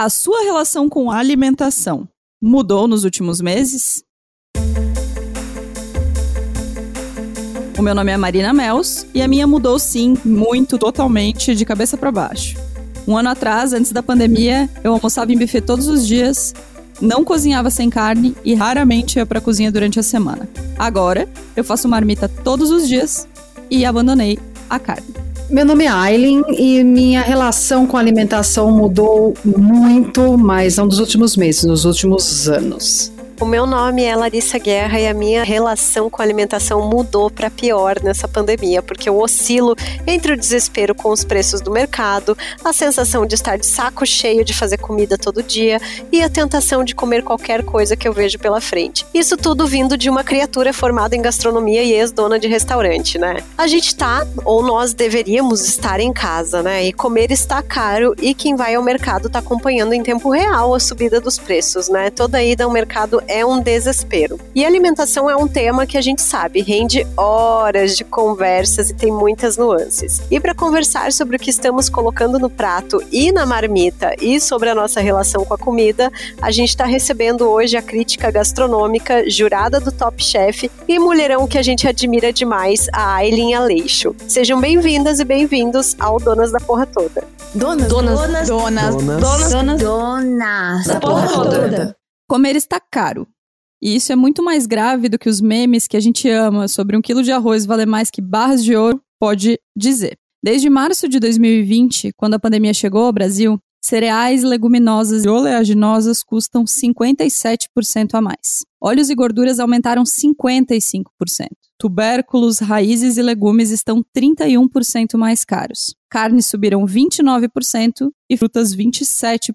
A sua relação com a alimentação mudou nos últimos meses? O meu nome é Marina Mels e a minha mudou sim, muito, totalmente, de cabeça para baixo. Um ano atrás, antes da pandemia, eu almoçava em buffet todos os dias, não cozinhava sem carne e raramente ia para a cozinha durante a semana. Agora, eu faço marmita todos os dias e abandonei a carne. Meu nome é Aileen e minha relação com a alimentação mudou muito, mas não dos últimos meses, nos últimos anos. O meu nome é Larissa Guerra e a minha relação com a alimentação mudou para pior nessa pandemia, porque eu oscilo entre o desespero com os preços do mercado, a sensação de estar de saco cheio de fazer comida todo dia e a tentação de comer qualquer coisa que eu vejo pela frente. Isso tudo vindo de uma criatura formada em gastronomia e ex-dona de restaurante, né? A gente tá, ou nós deveríamos estar em casa, né? E comer está caro e quem vai ao mercado tá acompanhando em tempo real a subida dos preços, né? Toda ida ao mercado é um desespero. E alimentação é um tema que a gente sabe, rende horas de conversas e tem muitas nuances. E para conversar sobre o que estamos colocando no prato e na marmita e sobre a nossa relação com a comida, a gente está recebendo hoje a crítica gastronômica, jurada do Top Chef e mulherão que a gente admira demais, a Aileen Aleixo. Sejam bem-vindas e bem-vindos ao Donas da Porra Toda. Donas, donas, donas, donas, donas, donas, donas da porra toda. Comer está caro. E isso é muito mais grave do que os memes que a gente ama sobre um quilo de arroz valer mais que barras de ouro pode dizer. Desde março de 2020, quando a pandemia chegou ao Brasil, cereais, leguminosas e oleaginosas custam 57% a mais. Óleos e gorduras aumentaram 55%. Tubérculos, raízes e legumes estão 31% mais caros. Carnes subiram 29% e frutas 27%.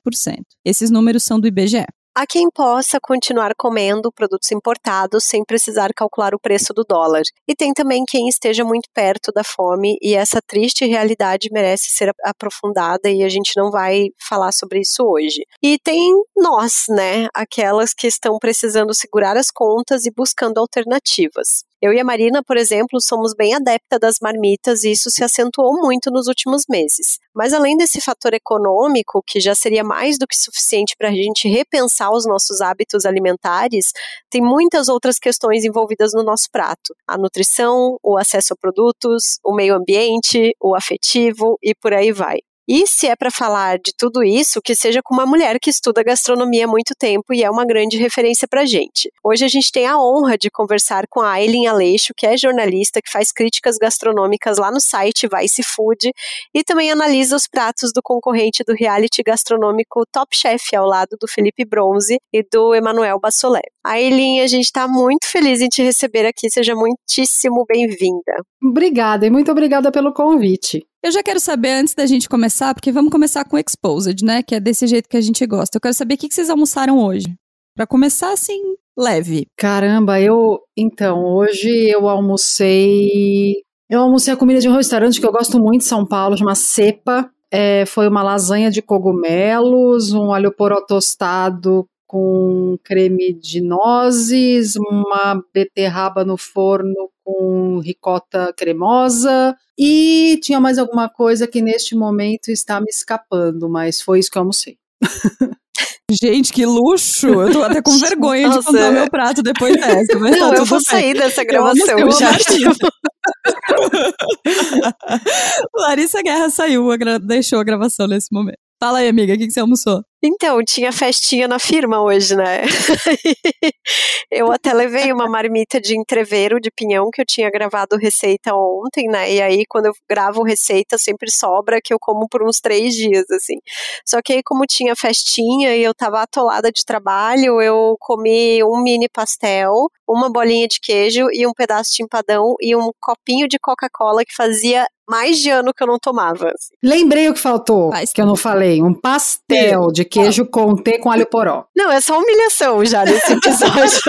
Esses números são do IBGE a quem possa continuar comendo produtos importados sem precisar calcular o preço do dólar. E tem também quem esteja muito perto da fome e essa triste realidade merece ser aprofundada e a gente não vai falar sobre isso hoje. E tem nós, né, aquelas que estão precisando segurar as contas e buscando alternativas. Eu e a Marina, por exemplo, somos bem adepta das marmitas e isso se acentuou muito nos últimos meses. Mas além desse fator econômico, que já seria mais do que suficiente para a gente repensar os nossos hábitos alimentares, tem muitas outras questões envolvidas no nosso prato: a nutrição, o acesso a produtos, o meio ambiente, o afetivo e por aí vai. E se é para falar de tudo isso, que seja com uma mulher que estuda gastronomia há muito tempo e é uma grande referência para gente. Hoje a gente tem a honra de conversar com a Aileen Aleixo, que é jornalista, que faz críticas gastronômicas lá no site Vice Food e também analisa os pratos do concorrente do reality gastronômico Top Chef, ao lado do Felipe Bronze e do Emanuel Bassolé. Aileen, a gente está muito feliz em te receber aqui, seja muitíssimo bem-vinda. Obrigada e muito obrigada pelo convite. Eu já quero saber, antes da gente começar, porque vamos começar com Exposed, né? Que é desse jeito que a gente gosta. Eu quero saber o que vocês almoçaram hoje. Para começar, assim, leve. Caramba, eu. Então, hoje eu almocei. Eu almocei a comida de um restaurante que eu gosto muito de São Paulo, chama Cepa. É, foi uma lasanha de cogumelos, um alho poró tostado com creme de nozes, uma beterraba no forno com ricota cremosa e tinha mais alguma coisa que neste momento está me escapando, mas foi isso que eu almocei. Gente, que luxo! Eu tô até com vergonha Nossa. de contar meu prato depois dessa. Mas Não, tá eu vou bem. sair dessa gravação eu já. Larissa Guerra saiu, deixou a gravação nesse momento. Fala aí, amiga, o que, que você almoçou? Então, tinha festinha na firma hoje, né? eu até levei uma marmita de entreveiro de pinhão que eu tinha gravado receita ontem, né? E aí, quando eu gravo receita, sempre sobra que eu como por uns três dias, assim. Só que aí, como tinha festinha e eu tava atolada de trabalho, eu comi um mini pastel, uma bolinha de queijo e um pedaço de empadão e um copinho de Coca-Cola que fazia mais de ano que eu não tomava. Assim. Lembrei o que faltou, que eu não falei. Um pastel de queijo com T com alho poró. Não, é só humilhação já nesse episódio.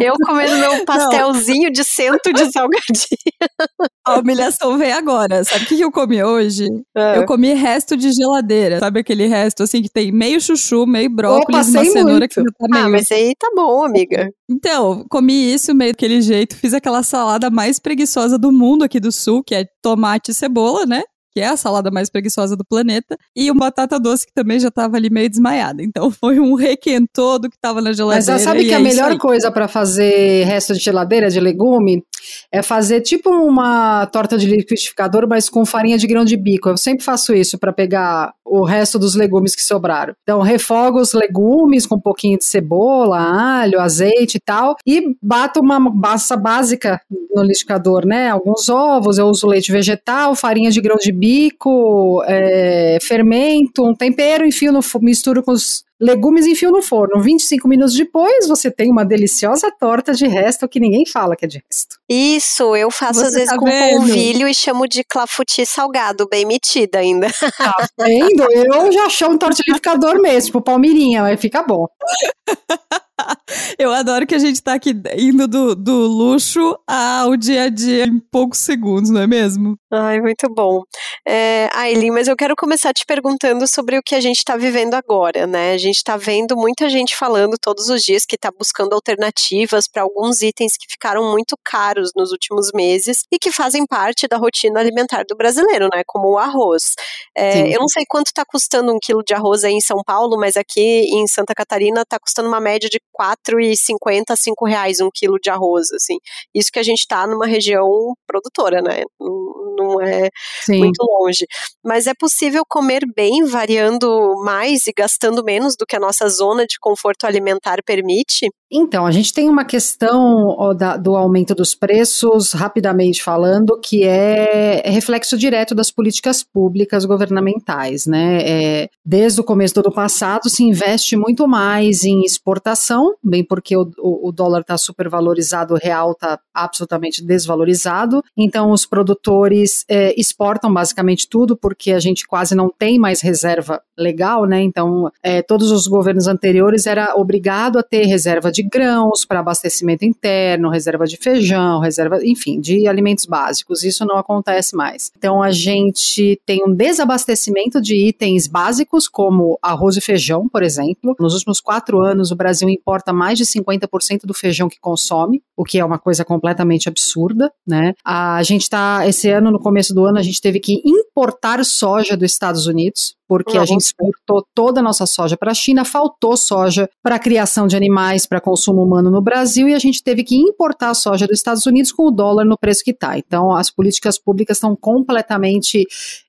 eu comendo meu pastelzinho não. de cento de salgadinho. A humilhação veio agora. Sabe o que eu comi hoje? É. Eu comi resto de geladeira. Sabe aquele resto, assim, que tem meio chuchu, meio brócolis, uma cenoura muito. que tá ah, meio... Ah, mas aí tá bom, amiga. Então, comi isso meio daquele jeito. Fiz aquela salada mais preguiçosa do mundo aqui do sul, que é tomate e cebola, né? Que é a salada mais preguiçosa do planeta, e uma batata doce que também já tava ali meio desmaiada. Então foi um requentou do que tava na geladeira. Mas sabe que é a melhor coisa para fazer resto de geladeira de legume é fazer tipo uma torta de liquidificador, mas com farinha de grão de bico. Eu sempre faço isso para pegar o resto dos legumes que sobraram. Então, refogo os legumes com um pouquinho de cebola, alho, azeite e tal, e bato uma massa básica no liquidificador, né? Alguns ovos, eu uso leite vegetal, farinha de grão de bico, é, fermento, um tempero, enfio no misturo com os legumes enfio no forno. 25 minutos depois, você tem uma deliciosa torta de resto que ninguém fala que é de resto. Isso, eu faço você às vezes tá com vendo? polvilho e chamo de clafuti salgado, bem metida ainda. Tá vendo? Eu já chamo tortificador mesmo, tipo palmirinha, vai ficar bom. Eu adoro que a gente tá aqui indo do, do luxo ao dia a dia em poucos segundos, não é mesmo? Ai, muito bom. É, Aileen, mas eu quero começar te perguntando sobre o que a gente está vivendo agora, né? A gente está vendo muita gente falando todos os dias que está buscando alternativas para alguns itens que ficaram muito caros nos últimos meses e que fazem parte da rotina alimentar do brasileiro, né? Como o arroz. É, eu não sei quanto está custando um quilo de arroz aí em São Paulo, mas aqui em Santa Catarina está custando uma média de 4,50 a 5 reais um quilo de arroz, assim. Isso que a gente está numa região produtora, né? Não, é Sim. muito longe. Mas é possível comer bem, variando mais e gastando menos do que a nossa zona de conforto alimentar permite? Então, a gente tem uma questão ó, da, do aumento dos preços, rapidamente falando, que é, é reflexo direto das políticas públicas governamentais. Né? É, desde o começo do ano passado, se investe muito mais em exportação, bem porque o, o, o dólar está supervalorizado, o real está absolutamente desvalorizado. Então, os produtores é, exportam basicamente tudo, porque a gente quase não tem mais reserva legal, né? Então, é, todos os governos anteriores era obrigado a ter reserva de grãos para abastecimento interno, reserva de feijão, reserva, enfim, de alimentos básicos. Isso não acontece mais. Então a gente tem um desabastecimento de itens básicos como arroz e feijão, por exemplo. Nos últimos quatro anos, o Brasil importa mais de 50% do feijão que consome, o que é uma coisa completamente absurda, né? A gente está esse ano, no começo do ano, a gente teve que importar soja dos Estados Unidos porque a gente exportou toda a nossa soja para a China, faltou soja para criação de animais, para consumo humano no Brasil, e a gente teve que importar a soja dos Estados Unidos com o dólar no preço que está. Então, as políticas públicas estão completamente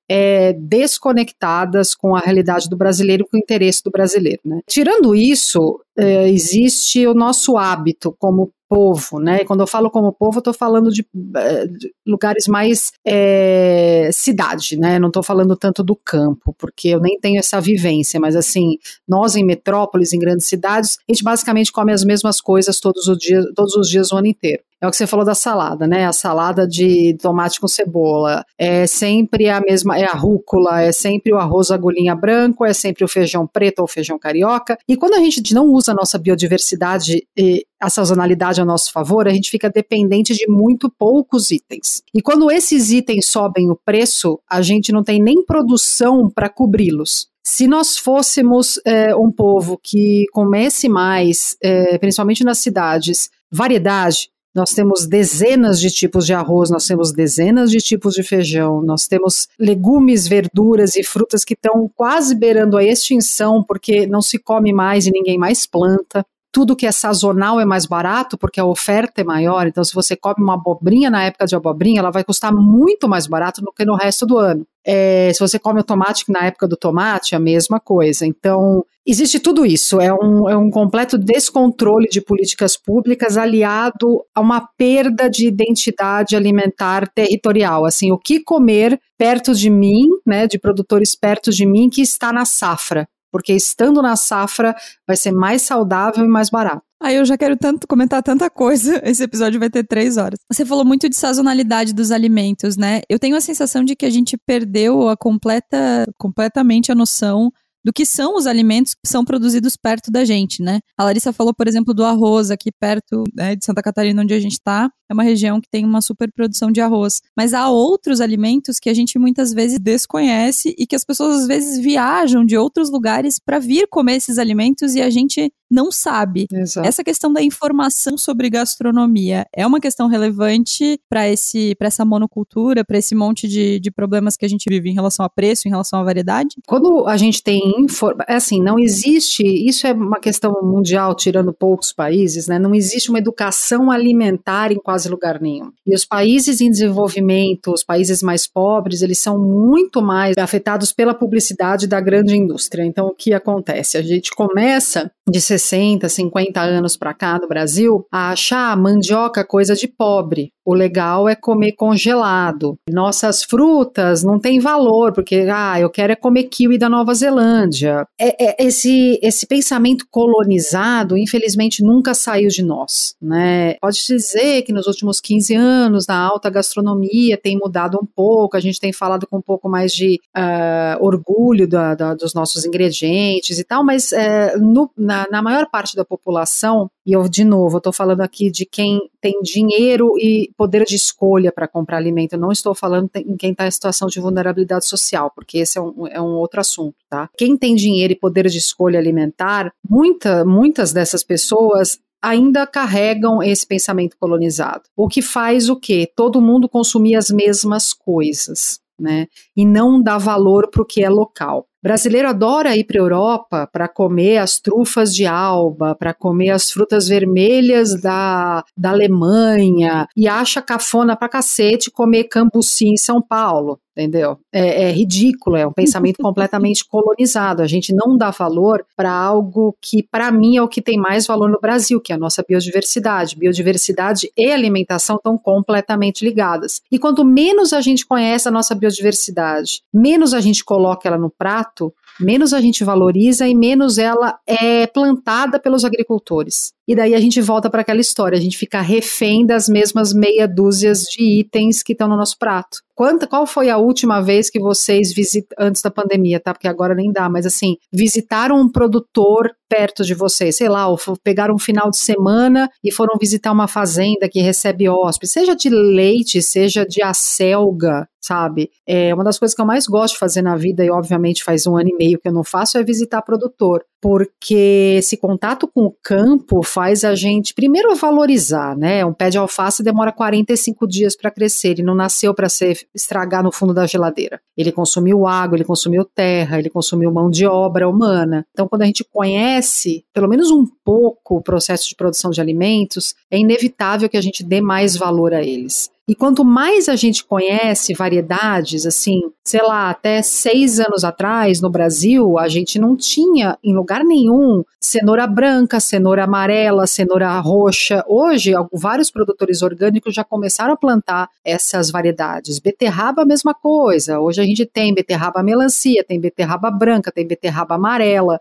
é, desconectadas com a realidade do brasileiro, com o interesse do brasileiro. Né? Tirando isso, é, existe o nosso hábito como povo, né? Quando eu falo como povo, eu estou falando de, é, de, lugares mais é, cidade, né? Não estou falando tanto do campo, porque eu nem tenho essa vivência, mas assim, nós em metrópoles, em grandes cidades, a gente basicamente come as mesmas coisas todos os dias, todos os dias o ano inteiro. É o que você falou da salada, né? A salada de tomate com cebola. É sempre a mesma, é a rúcula, é sempre o arroz agulhinha branco, é sempre o feijão preto ou feijão carioca. E quando a gente não usa a nossa biodiversidade e a sazonalidade a nosso favor, a gente fica dependente de muito poucos itens. E quando esses itens sobem o preço, a gente não tem nem produção para cobri-los. Se nós fôssemos é, um povo que comesse mais, é, principalmente nas cidades, variedade, nós temos dezenas de tipos de arroz, nós temos dezenas de tipos de feijão, nós temos legumes, verduras e frutas que estão quase beirando a extinção porque não se come mais e ninguém mais planta tudo que é sazonal é mais barato porque a oferta é maior. Então, se você come uma abobrinha na época de abobrinha, ela vai custar muito mais barato do que no resto do ano. É, se você come o tomate na época do tomate, a mesma coisa. Então, existe tudo isso. É um, é um completo descontrole de políticas públicas aliado a uma perda de identidade alimentar territorial. Assim, o que comer perto de mim, né, de produtores perto de mim que está na safra porque estando na safra vai ser mais saudável e mais barato. Aí eu já quero tanto comentar tanta coisa. Esse episódio vai ter três horas. Você falou muito de sazonalidade dos alimentos, né? Eu tenho a sensação de que a gente perdeu a completa, completamente a noção do que são os alimentos que são produzidos perto da gente, né? A Larissa falou, por exemplo, do arroz aqui perto né, de Santa Catarina, onde a gente está. É uma região que tem uma super produção de arroz. Mas há outros alimentos que a gente muitas vezes desconhece e que as pessoas às vezes viajam de outros lugares para vir comer esses alimentos e a gente não sabe. Exato. Essa questão da informação sobre gastronomia é uma questão relevante para esse para essa monocultura, para esse monte de, de problemas que a gente vive em relação a preço, em relação à variedade? Quando a gente tem é assim, não existe, isso é uma questão mundial, tirando poucos países, né? Não existe uma educação alimentar em quase lugar nenhum. E os países em desenvolvimento, os países mais pobres, eles são muito mais afetados pela publicidade da grande indústria. Então, o que acontece? A gente começa de 60, 50 anos para cá no Brasil a achar mandioca coisa de pobre. O legal é comer congelado. Nossas frutas não têm valor, porque ah, eu quero é comer kiwi da Nova Zelândia. É, é, esse, esse pensamento colonizado, infelizmente, nunca saiu de nós. Né? Pode dizer que nos últimos 15 anos, na alta gastronomia, tem mudado um pouco, a gente tem falado com um pouco mais de uh, orgulho da, da, dos nossos ingredientes e tal, mas uh, no, na, na maior parte da população, e eu, de novo, estou falando aqui de quem tem dinheiro e poder de escolha para comprar alimento. Eu não estou falando em quem está em situação de vulnerabilidade social, porque esse é um, é um outro assunto, tá? Quem tem dinheiro e poder de escolha alimentar, muita, muitas dessas pessoas ainda carregam esse pensamento colonizado. O que faz o quê? Todo mundo consumir as mesmas coisas. Né, e não dá valor para o que é local brasileiro adora ir para a Europa para comer as trufas de Alba, para comer as frutas vermelhas da, da Alemanha e acha cafona pra cacete comer cambuci em São Paulo entendeu? É, é, ridículo, é um pensamento completamente colonizado. A gente não dá valor para algo que, para mim, é o que tem mais valor no Brasil, que é a nossa biodiversidade. Biodiversidade e alimentação estão completamente ligadas. E quanto menos a gente conhece a nossa biodiversidade, menos a gente coloca ela no prato, menos a gente valoriza e menos ela é plantada pelos agricultores. E daí a gente volta para aquela história, a gente fica refém das mesmas meia dúzias de itens que estão no nosso prato. Quanta, qual foi a última vez que vocês visitaram, antes da pandemia, tá? Porque agora nem dá, mas assim, visitaram um produtor perto de vocês, sei lá, ou pegaram um final de semana e foram visitar uma fazenda que recebe hóspedes, seja de leite, seja de acelga, sabe? É uma das coisas que eu mais gosto de fazer na vida, e obviamente faz um ano e meio que eu não faço, é visitar produtor porque esse contato com o campo faz a gente primeiro valorizar, né? Um pé de alface demora 45 dias para crescer, ele não nasceu para ser estragar no fundo da geladeira. Ele consumiu água, ele consumiu terra, ele consumiu mão de obra humana. Então, quando a gente conhece, pelo menos um pouco, o processo de produção de alimentos, é inevitável que a gente dê mais valor a eles. E quanto mais a gente conhece variedades, assim, sei lá, até seis anos atrás no Brasil, a gente não tinha em lugar nenhum cenoura branca, cenoura amarela, cenoura roxa. Hoje, vários produtores orgânicos já começaram a plantar essas variedades. Beterraba, a mesma coisa. Hoje a gente tem beterraba melancia, tem beterraba branca, tem beterraba amarela.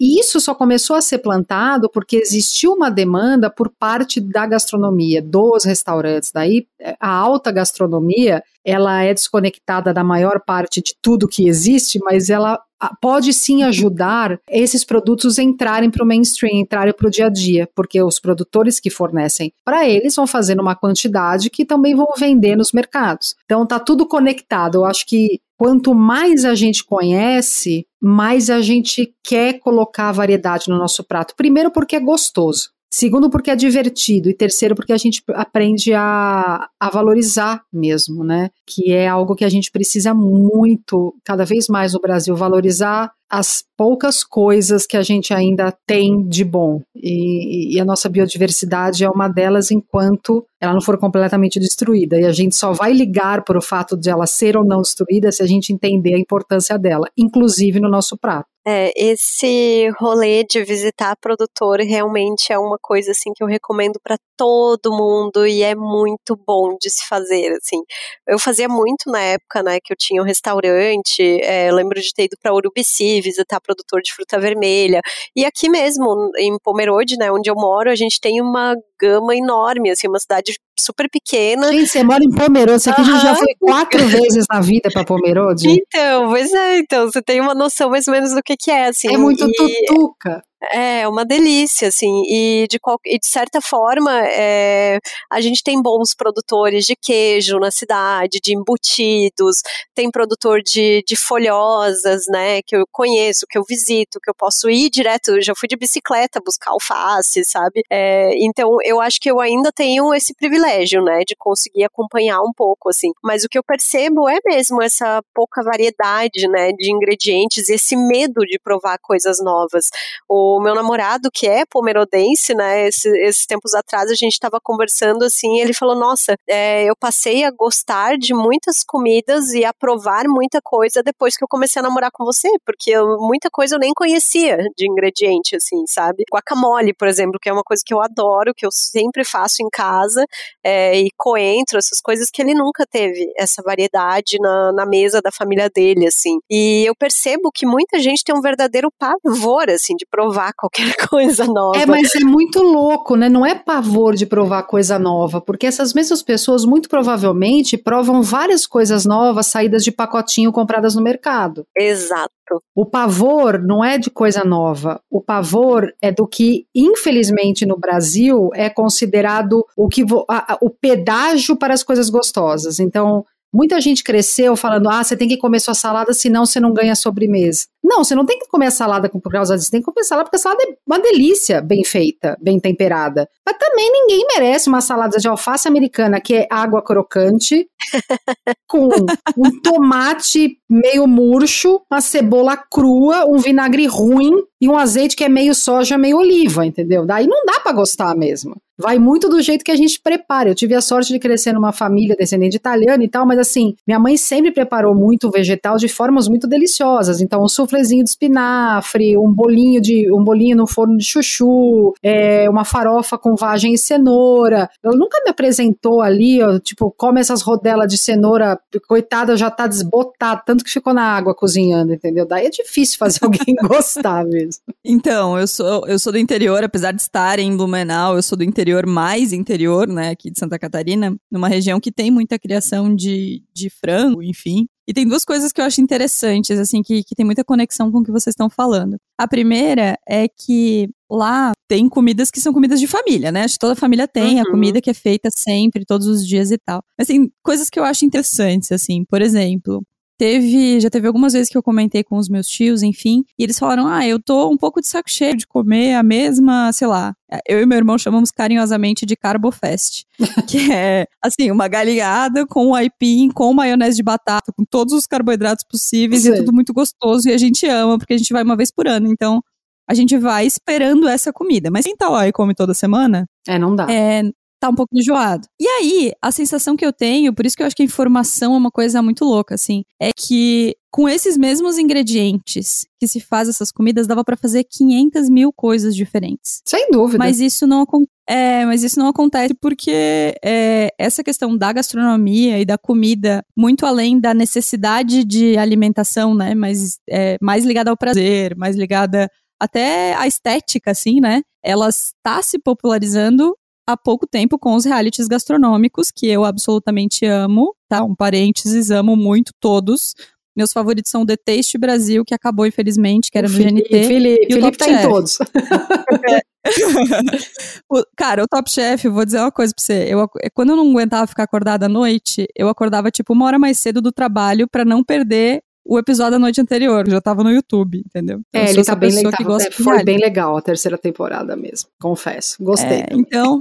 E isso só começou a ser plantado porque existiu uma demanda por parte da gastronomia, dos restaurantes. Daí a alta gastronomia, ela é desconectada da maior parte de tudo que existe, mas ela pode sim ajudar esses produtos entrarem para o mainstream, entrarem para o dia a dia, porque os produtores que fornecem para eles vão fazendo uma quantidade que também vão vender nos mercados. Então tá tudo conectado. Eu acho que quanto mais a gente conhece, mais a gente quer colocar variedade no nosso prato. Primeiro porque é gostoso. Segundo, porque é divertido. E terceiro, porque a gente aprende a, a valorizar mesmo, né? Que é algo que a gente precisa muito, cada vez mais no Brasil, valorizar as poucas coisas que a gente ainda tem de bom. E, e, a nossa biodiversidade é uma delas enquanto ela não for completamente destruída. E a gente só vai ligar para o fato de ela ser ou não destruída se a gente entender a importância dela, inclusive no nosso prato. É, esse rolê de visitar produtor realmente é uma coisa assim que eu recomendo para todo mundo e é muito bom de se fazer, assim. Eu fazia muito na época, né, que eu tinha um restaurante, é, lembro de ter ido para Urubici visitar produtor de fruta vermelha. E aqui mesmo, em Pomerode, né, onde eu moro, a gente tem uma gama enorme, assim, uma cidade super pequena. Gente, você mora em Pomerode, você uhum. já foi quatro vezes na vida para Pomerode? Então, pois é, então, você tem uma noção mais ou menos do que que é, assim. É muito e... tutuca. É, uma delícia, assim, e de, qual, e de certa forma é, a gente tem bons produtores de queijo na cidade, de embutidos, tem produtor de, de folhosas, né, que eu conheço, que eu visito, que eu posso ir direto, já fui de bicicleta buscar alface, sabe? É, então eu acho que eu ainda tenho esse privilégio, né, de conseguir acompanhar um pouco, assim, mas o que eu percebo é mesmo essa pouca variedade, né, de ingredientes, esse medo de provar coisas novas. O meu namorado, que é pomerodense, né, esse, esses tempos atrás a gente estava conversando assim, ele falou: Nossa, é, eu passei a gostar de muitas comidas e a provar muita coisa depois que eu comecei a namorar com você, porque eu, muita coisa eu nem conhecia de ingrediente, assim, sabe? Guacamole, por exemplo, que é uma coisa que eu adoro, que eu sempre faço em casa, é, e coentro, essas coisas que ele nunca teve essa variedade na, na mesa da família dele, assim. E eu percebo que muita gente tem um verdadeiro pavor, assim, de provar qualquer coisa nova. É, mas é muito louco, né? Não é pavor de provar coisa nova, porque essas mesmas pessoas muito provavelmente provam várias coisas novas saídas de pacotinho compradas no mercado. Exato. O pavor não é de coisa nova. O pavor é do que, infelizmente, no Brasil é considerado o que a, a, o pedágio para as coisas gostosas. Então, Muita gente cresceu falando: ah, você tem que comer sua salada, senão você não ganha sobremesa. Não, você não tem que comer a salada por causa disso, tem que comer a salada porque a salada é uma delícia, bem feita, bem temperada. Mas também ninguém merece uma salada de alface americana que é água crocante, com um tomate meio murcho, uma cebola crua, um vinagre ruim e um azeite que é meio soja, meio oliva, entendeu? Daí não dá para gostar mesmo. Vai muito do jeito que a gente prepara. Eu tive a sorte de crescer numa família descendente italiana e tal, mas assim, minha mãe sempre preparou muito vegetal de formas muito deliciosas. Então, um suflezinho de espinafre, um bolinho de um bolinho no forno de chuchu, é, uma farofa com vagem e cenoura. Ela nunca me apresentou ali, ó, tipo, come essas rodelas de cenoura, coitada, já tá desbotada, tanto que ficou na água cozinhando, entendeu? Daí é difícil fazer alguém gostar mesmo. Então, eu sou, eu sou do interior, apesar de estar em Blumenau, eu sou do interior interior mais interior, né, aqui de Santa Catarina, numa região que tem muita criação de, de frango, enfim. E tem duas coisas que eu acho interessantes, assim, que, que tem muita conexão com o que vocês estão falando. A primeira é que lá tem comidas que são comidas de família, né? Acho que toda família tem uhum. a comida que é feita sempre, todos os dias e tal. Mas tem coisas que eu acho interessantes, assim, por exemplo, Teve, já teve algumas vezes que eu comentei com os meus tios, enfim, e eles falaram: "Ah, eu tô um pouco de saco cheio de comer a mesma, sei lá, eu e meu irmão chamamos carinhosamente de Carbofest, que é assim, uma galinhada com aipim, com maionese de batata, com todos os carboidratos possíveis, Sim. e tudo muito gostoso e a gente ama, porque a gente vai uma vez por ano. Então, a gente vai esperando essa comida. Mas quem tá lá e come toda semana? É, não dá. É, tá um pouco enjoado. E aí, a sensação que eu tenho, por isso que eu acho que a informação é uma coisa muito louca, assim, é que com esses mesmos ingredientes que se faz essas comidas, dava para fazer 500 mil coisas diferentes. Sem dúvida. Mas isso não é, mas isso não acontece porque é, essa questão da gastronomia e da comida, muito além da necessidade de alimentação, né? Mas é, mais ligada ao prazer, mais ligada até à estética, assim, né? Ela está se popularizando há pouco tempo com os realities gastronômicos, que eu absolutamente amo, tá? Um parênteses, amo muito todos. Meus favoritos são o The Taste Brasil, que acabou, infelizmente, que era no GNT. Felipe, e Felipe tá Chef. em todos. o, cara, o Top Chef, vou dizer uma coisa pra você. Eu, quando eu não aguentava ficar acordada à noite, eu acordava tipo uma hora mais cedo do trabalho para não perder o episódio da noite anterior, já tava no YouTube, entendeu? Então, é, ele tá bem legal. É, foi bem legal a terceira temporada mesmo, confesso. Gostei. É, então.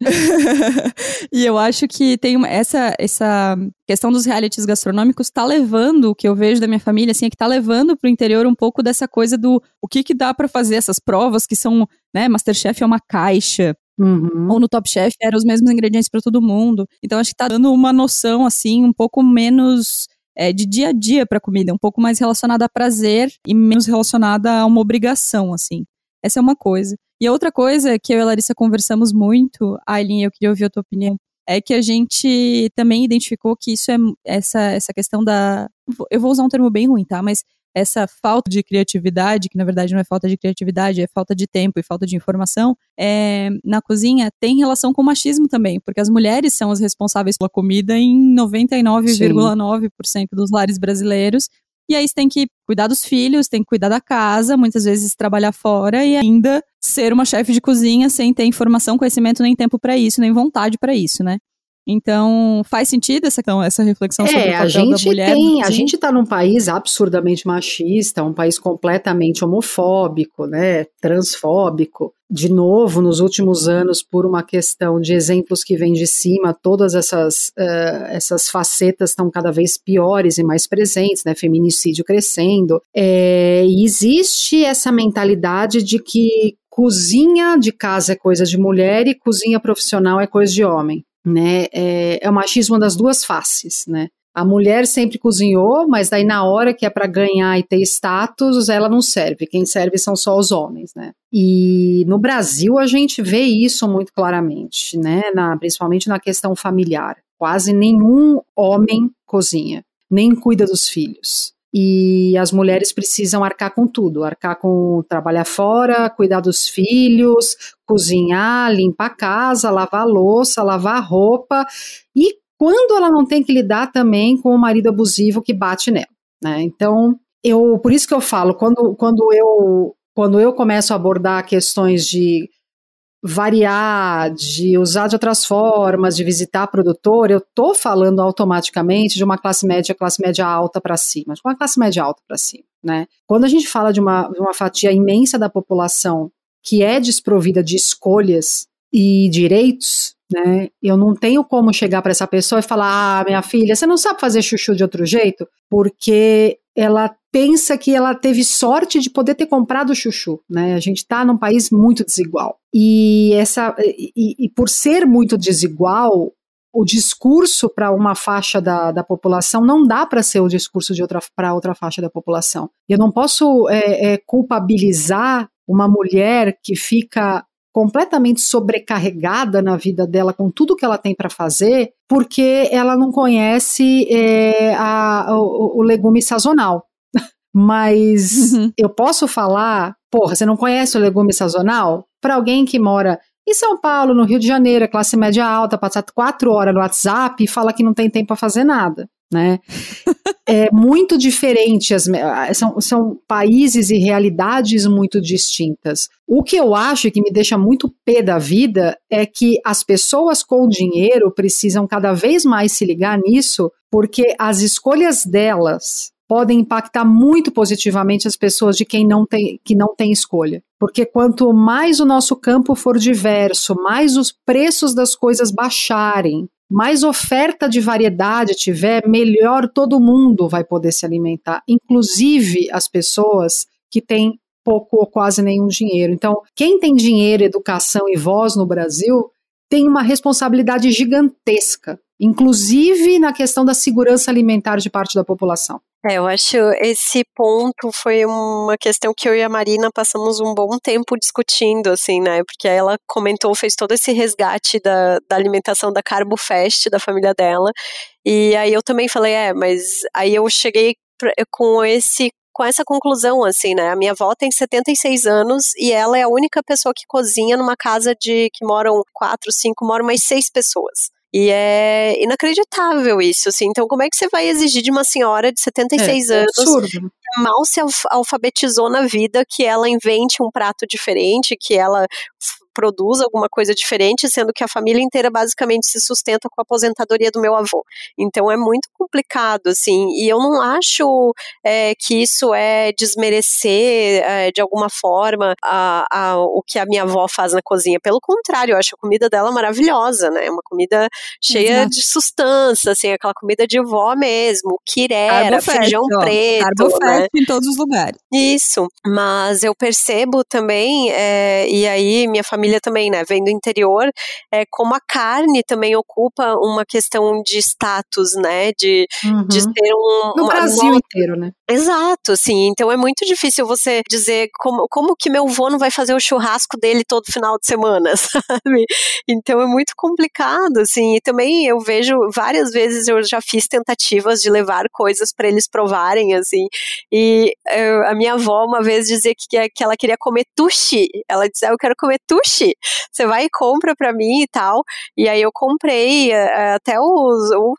e eu acho que tem uma, essa, essa questão dos realities gastronômicos tá levando, o que eu vejo da minha família, assim, é que tá levando pro interior um pouco dessa coisa do o que que dá para fazer essas provas que são, né, Masterchef é uma caixa, Uhum. Ou no Top Chef eram os mesmos ingredientes para todo mundo. Então acho que tá dando uma noção assim um pouco menos é, de dia a dia para comida, um pouco mais relacionada a prazer e menos relacionada a uma obrigação, assim. Essa é uma coisa. E a outra coisa que eu e a Larissa conversamos muito, Aileen, eu queria ouvir a tua opinião, é que a gente também identificou que isso é essa, essa questão da. Eu vou usar um termo bem ruim, tá? Mas essa falta de criatividade, que na verdade não é falta de criatividade, é falta de tempo e falta de informação, é, na cozinha tem relação com o machismo também, porque as mulheres são as responsáveis pela comida em 99,9% dos lares brasileiros. E aí você tem que cuidar dos filhos, tem que cuidar da casa, muitas vezes trabalhar fora e ainda ser uma chefe de cozinha sem ter informação, conhecimento nem tempo para isso, nem vontade para isso, né? Então, faz sentido essa, então, essa reflexão é, sobre o papel a gente da mulher? Tem, a gente está num país absurdamente machista, um país completamente homofóbico, né, transfóbico. De novo, nos últimos anos, por uma questão de exemplos que vêm de cima, todas essas, uh, essas facetas estão cada vez piores e mais presentes, né, feminicídio crescendo. É, e existe essa mentalidade de que cozinha de casa é coisa de mulher e cozinha profissional é coisa de homem né? É, é o machismo das duas faces, né? A mulher sempre cozinhou, mas daí na hora que é para ganhar e ter status, ela não serve. Quem serve são só os homens, né? E no Brasil a gente vê isso muito claramente, né? Na, principalmente na questão familiar. Quase nenhum homem cozinha, nem cuida dos filhos e as mulheres precisam arcar com tudo, arcar com trabalhar fora, cuidar dos filhos, cozinhar, limpar a casa, lavar louça, lavar roupa e quando ela não tem que lidar também com o marido abusivo que bate nela, né? Então, eu, por isso que eu falo, quando, quando eu quando eu começo a abordar questões de variar, de usar de outras formas, de visitar produtor, eu estou falando automaticamente de uma classe média, classe média alta para cima, de uma classe média alta para cima, né? Quando a gente fala de uma, de uma fatia imensa da população que é desprovida de escolhas e direitos, né? Eu não tenho como chegar para essa pessoa e falar: "Ah, minha filha, você não sabe fazer chuchu de outro jeito?", porque ela pensa que ela teve sorte de poder ter comprado o chuchu, né? A gente está num país muito desigual. E essa e, e por ser muito desigual, o discurso para uma faixa da, da população não dá para ser o discurso de outra para outra faixa da população. Eu não posso é, é, culpabilizar uma mulher que fica completamente sobrecarregada na vida dela com tudo que ela tem para fazer, porque ela não conhece é, a, o, o legume sazonal. Mas uhum. eu posso falar, porra, você não conhece o legume sazonal? Para alguém que mora em São Paulo, no Rio de Janeiro, é classe média alta, passar quatro horas no WhatsApp e fala que não tem tempo para fazer nada. Né? é muito diferente, as, são, são países e realidades muito distintas. O que eu acho que me deixa muito pé da vida é que as pessoas com dinheiro precisam cada vez mais se ligar nisso, porque as escolhas delas podem impactar muito positivamente as pessoas de quem não tem, que não tem escolha. Porque quanto mais o nosso campo for diverso, mais os preços das coisas baixarem, mais oferta de variedade tiver, melhor todo mundo vai poder se alimentar, inclusive as pessoas que têm pouco ou quase nenhum dinheiro. Então, quem tem dinheiro, educação e voz no Brasil tem uma responsabilidade gigantesca, inclusive na questão da segurança alimentar de parte da população. É, eu acho esse ponto foi uma questão que eu e a Marina passamos um bom tempo discutindo, assim, né? Porque ela comentou, fez todo esse resgate da, da alimentação da Carbo Fest da família dela. E aí eu também falei, é, mas aí eu cheguei pra, com esse com essa conclusão, assim, né? A minha avó tem 76 anos e ela é a única pessoa que cozinha numa casa de que moram quatro, cinco, moram mais seis pessoas. E é inacreditável isso, assim. Então, como é que você vai exigir de uma senhora de 76 é, é, anos, absurdo. mal se alfabetizou na vida, que ela invente um prato diferente, que ela produz alguma coisa diferente, sendo que a família inteira basicamente se sustenta com a aposentadoria do meu avô. Então é muito complicado, assim, e eu não acho é, que isso é desmerecer é, de alguma forma a, a, o que a minha avó faz na cozinha. Pelo contrário, eu acho a comida dela maravilhosa, né? Uma comida cheia Exato. de sustância, assim, aquela comida de vó mesmo, quirera, feijão ó, preto. Né? em todos os lugares. Isso, mas eu percebo também, é, e aí minha família família também, né, vem do interior, é, como a carne também ocupa uma questão de status, né, de, uhum. de ser um... No Brasil uma... inteiro, né? Exato, sim, então é muito difícil você dizer como, como que meu avô não vai fazer o churrasco dele todo final de semana, sabe? Então é muito complicado, assim, e também eu vejo várias vezes eu já fiz tentativas de levar coisas para eles provarem, assim, e eu, a minha avó uma vez dizia que, que ela queria comer tushi, ela dizia, eu quero comer tushi. Você vai e compra pra mim e tal. E aí eu comprei uh, até o, o,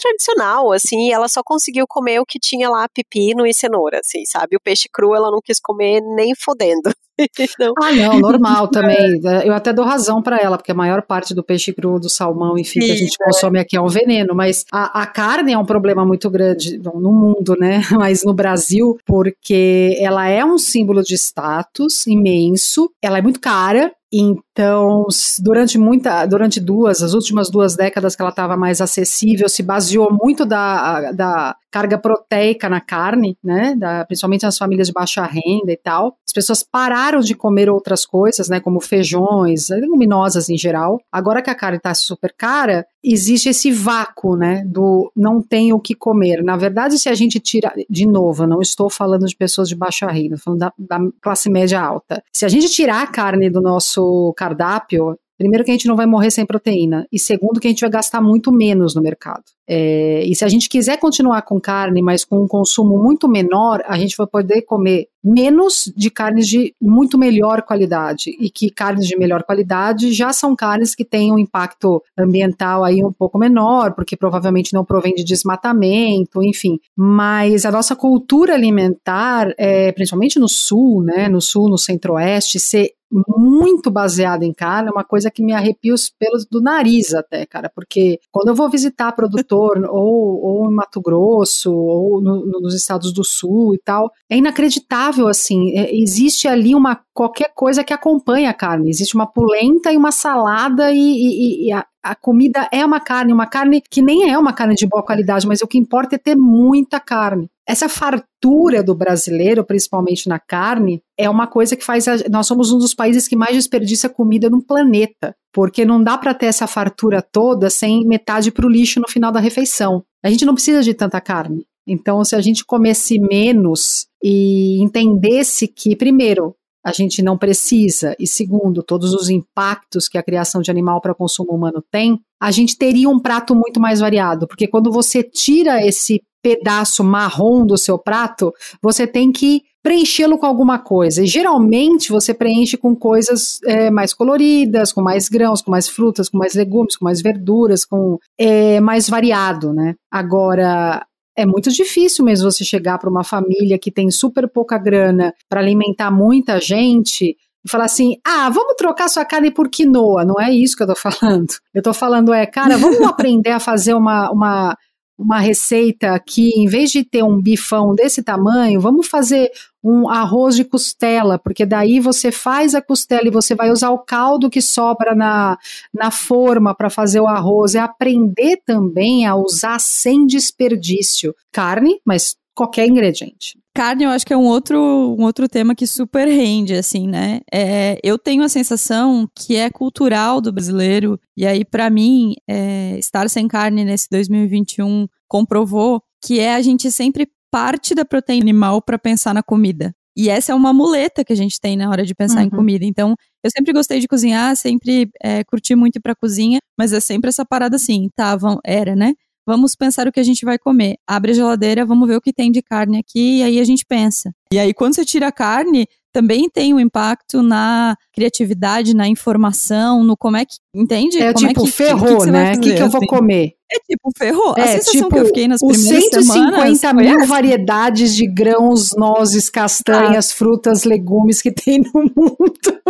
tradicional, assim, e ela só conseguiu comer o que tinha lá, pipi pepino e cenoura, assim, sabe? O peixe cru ela não quis comer nem fodendo. Não. Ah, não, normal também. Eu até dou razão para ela, porque a maior parte do peixe cru, do salmão, enfim, Sim, que a gente é. consome aqui é um veneno. Mas a, a, carne é um problema muito grande no mundo, né? Mas no Brasil, porque ela é um símbolo de status imenso, ela é muito cara, então, durante muita, durante duas, as últimas duas décadas que ela estava mais acessível, se baseou muito da, da carga proteica na carne, né? Da, principalmente nas famílias de baixa renda e tal. As pessoas pararam de comer outras coisas, né? Como feijões, leguminosas em geral. Agora que a carne está super cara, existe esse vácuo, né? Do não tem o que comer. Na verdade, se a gente tira, de novo, eu não estou falando de pessoas de baixa renda, falando da, da classe média alta. Se a gente tirar a carne do nosso cardápio, primeiro que a gente não vai morrer sem proteína, e segundo que a gente vai gastar muito menos no mercado. É, e se a gente quiser continuar com carne, mas com um consumo muito menor, a gente vai poder comer menos de carnes de muito melhor qualidade. E que carnes de melhor qualidade já são carnes que têm um impacto ambiental aí um pouco menor, porque provavelmente não provém de desmatamento, enfim. Mas a nossa cultura alimentar, é, principalmente no sul, né, no sul, no centro-oeste, ser muito baseada em carne, é uma coisa que me arrepia os pelos do nariz até, cara, porque quando eu vou visitar produtor, ou, ou em Mato Grosso, ou no, nos estados do sul e tal, é inacreditável, assim, é, existe ali uma, qualquer coisa que acompanha a carne, existe uma polenta e uma salada e, e, e a, a comida é uma carne, uma carne que nem é uma carne de boa qualidade, mas o que importa é ter muita carne. Essa fartura do brasileiro, principalmente na carne, é uma coisa que faz. A, nós somos um dos países que mais desperdiça comida no planeta, porque não dá para ter essa fartura toda sem metade para o lixo no final da refeição. A gente não precisa de tanta carne. Então, se a gente comesse menos e entendesse que, primeiro, a gente não precisa, e segundo, todos os impactos que a criação de animal para consumo humano tem, a gente teria um prato muito mais variado, porque quando você tira esse pedaço marrom do seu prato, você tem que preenchê-lo com alguma coisa. E geralmente você preenche com coisas é, mais coloridas, com mais grãos, com mais frutas, com mais legumes, com mais verduras, com é, mais variado, né? Agora, é muito difícil mesmo você chegar para uma família que tem super pouca grana para alimentar muita gente e falar assim: ah, vamos trocar sua carne por quinoa. Não é isso que eu tô falando. Eu tô falando, é, cara, vamos aprender a fazer uma, uma, uma receita que, em vez de ter um bifão desse tamanho, vamos fazer um arroz de costela, porque daí você faz a costela e você vai usar o caldo que sobra na, na forma para fazer o arroz. É aprender também a usar sem desperdício carne, mas qualquer ingrediente. Carne, eu acho que é um outro, um outro tema que super rende, assim, né? É, eu tenho a sensação que é cultural do brasileiro, e aí, para mim, é, estar sem carne nesse 2021 comprovou que é a gente sempre parte da proteína animal para pensar na comida. E essa é uma muleta que a gente tem na hora de pensar uhum. em comida. Então, eu sempre gostei de cozinhar, sempre é, curti muito ir pra cozinha, mas é sempre essa parada assim, tá, era, né? Vamos pensar o que a gente vai comer. Abre a geladeira, vamos ver o que tem de carne aqui, e aí a gente pensa. E aí, quando você tira a carne, também tem um impacto na criatividade, na informação, no como é que. Entende? É como tipo, é que, ferrou, que, que né? O que, que eu vou assim? comer? É tipo, ferrou. É, a sensação tipo, que eu fiquei nas primeiras os 150 semanas mil variedades de grãos, nozes, castanhas, ah. frutas, legumes que tem no mundo.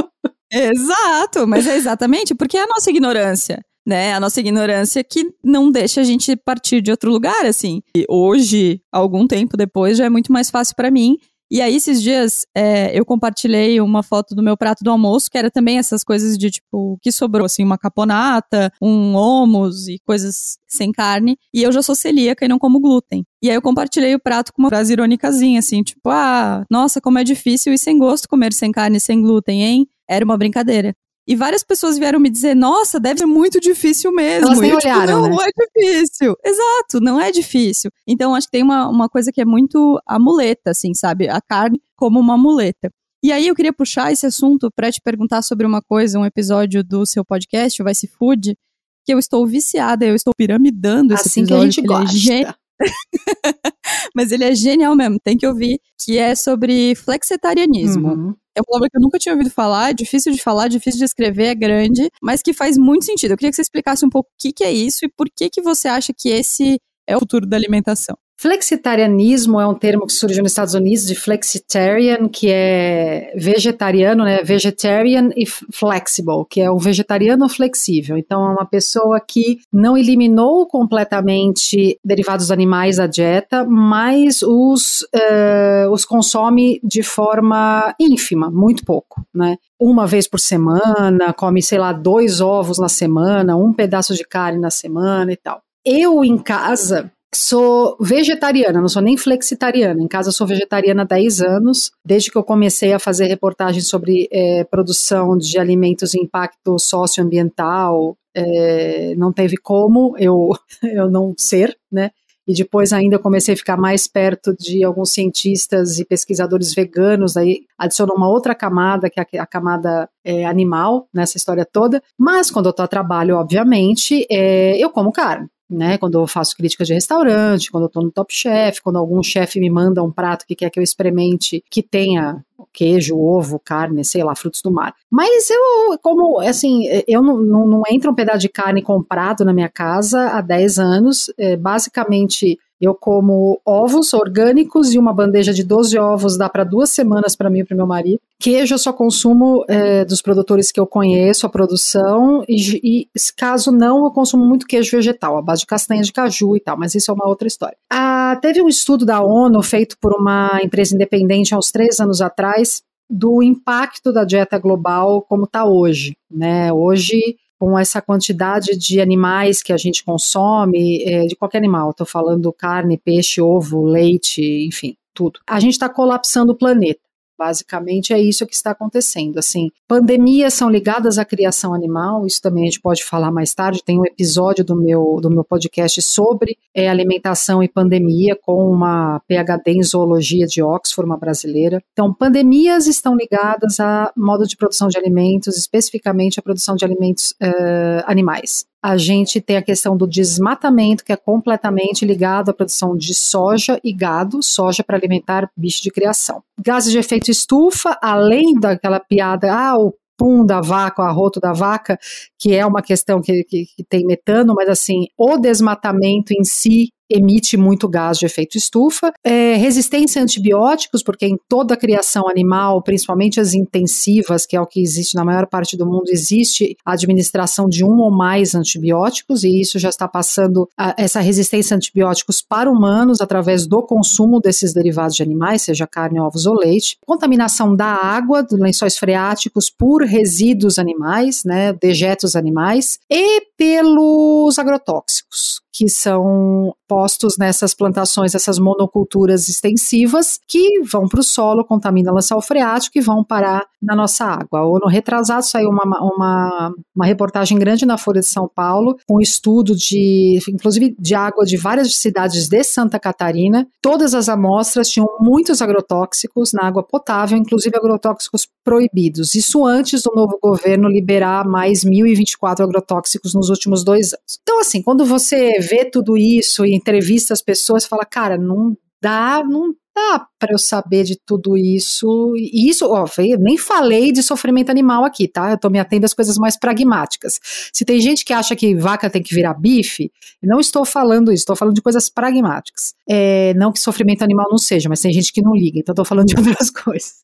Exato, mas é exatamente porque é a nossa ignorância né? A nossa ignorância que não deixa a gente partir de outro lugar, assim. E hoje, algum tempo depois, já é muito mais fácil para mim. E aí, esses dias, é, eu compartilhei uma foto do meu prato do almoço, que era também essas coisas de, tipo, que sobrou, assim, uma caponata, um homus e coisas sem carne. E eu já sou celíaca e não como glúten. E aí eu compartilhei o prato com uma frase irônicazinha, assim, tipo, ah, nossa, como é difícil e sem gosto comer sem carne e sem glúten, hein? Era uma brincadeira. E várias pessoas vieram me dizer, nossa, deve ser muito difícil mesmo. Elas nem eu, tipo, olharam, tipo, não, né? não é difícil. Exato, não é difícil. Então, acho que tem uma, uma coisa que é muito a muleta, assim, sabe? A carne como uma muleta. E aí eu queria puxar esse assunto para te perguntar sobre uma coisa, um episódio do seu podcast, o Vice Food, que eu estou viciada, eu estou piramidando esse assim episódio. que a gente gosta. É Mas ele é genial mesmo, tem que ouvir, que é sobre flexitarianismo. Uhum. É uma palavra que eu nunca tinha ouvido falar, difícil de falar, difícil de escrever, é grande, mas que faz muito sentido. Eu queria que você explicasse um pouco o que, que é isso e por que, que você acha que esse é o futuro da alimentação. Flexitarianismo é um termo que surgiu nos Estados Unidos de flexitarian, que é vegetariano, né? Vegetarian e flexible, que é o vegetariano flexível. Então, é uma pessoa que não eliminou completamente derivados animais da dieta, mas os, uh, os consome de forma ínfima, muito pouco, né? Uma vez por semana, come, sei lá, dois ovos na semana, um pedaço de carne na semana e tal. Eu, em casa, Sou vegetariana, não sou nem flexitariana. Em casa sou vegetariana há 10 anos, desde que eu comecei a fazer reportagens sobre é, produção de alimentos e impacto socioambiental. É, não teve como eu, eu não ser, né? E depois ainda comecei a ficar mais perto de alguns cientistas e pesquisadores veganos, aí adicionou uma outra camada, que é a camada é, animal, nessa história toda. Mas quando eu estou a trabalho, obviamente, é, eu como carne né? Quando eu faço críticas de restaurante, quando eu tô no Top Chef, quando algum chefe me manda um prato que quer que eu experimente que tenha queijo, ovo, carne, sei lá, frutos do mar. Mas eu, como, assim, eu não, não, não entra um pedaço de carne comprado na minha casa há 10 anos. É, basicamente, eu como ovos orgânicos e uma bandeja de 12 ovos dá para duas semanas para mim e para meu marido. Queijo eu só consumo é, dos produtores que eu conheço, a produção, e, e, caso não, eu consumo muito queijo vegetal, a base de castanha de caju e tal, mas isso é uma outra história. Ah, teve um estudo da ONU feito por uma empresa independente há uns três anos atrás do impacto da dieta global como está hoje. Né? Hoje com essa quantidade de animais que a gente consome, é, de qualquer animal, estou falando carne, peixe, ovo, leite, enfim, tudo. A gente está colapsando o planeta. Basicamente é isso que está acontecendo. Assim, pandemias são ligadas à criação animal, isso também a gente pode falar mais tarde. Tem um episódio do meu, do meu podcast sobre é, alimentação e pandemia com uma PhD em zoologia de Oxford, uma brasileira. Então, pandemias estão ligadas a modo de produção de alimentos, especificamente a produção de alimentos uh, animais a gente tem a questão do desmatamento, que é completamente ligado à produção de soja e gado, soja para alimentar bicho de criação. Gases de efeito estufa, além daquela piada, ah, o pum da vaca, o arroto da vaca, que é uma questão que, que, que tem metano, mas assim, o desmatamento em si emite muito gás de efeito estufa. É, resistência a antibióticos, porque em toda a criação animal, principalmente as intensivas, que é o que existe na maior parte do mundo, existe a administração de um ou mais antibióticos, e isso já está passando a, essa resistência a antibióticos para humanos através do consumo desses derivados de animais, seja carne, ovos ou leite. Contaminação da água, dos lençóis freáticos por resíduos animais, né, dejetos animais, e pelos agrotóxicos que são postos nessas plantações, essas monoculturas extensivas, que vão para o solo, contaminam o lençol freático e vão parar na nossa água. Ou no retrasado saiu uma, uma, uma reportagem grande na Folha de São Paulo, com um estudo de, inclusive, de água de várias cidades de Santa Catarina. Todas as amostras tinham muitos agrotóxicos na água potável, inclusive agrotóxicos proibidos. Isso antes do novo governo liberar mais 1.024 agrotóxicos nos últimos dois anos. Então, assim, quando você vê tudo isso e entrevista as pessoas, fala, cara, não dá, não dá para eu saber de tudo isso. E isso, ó, nem falei de sofrimento animal aqui, tá? Eu tô me atendo às coisas mais pragmáticas. Se tem gente que acha que vaca tem que virar bife, não estou falando isso, estou falando de coisas pragmáticas. É, não que sofrimento animal não seja, mas tem gente que não liga, então estou falando de outras coisas.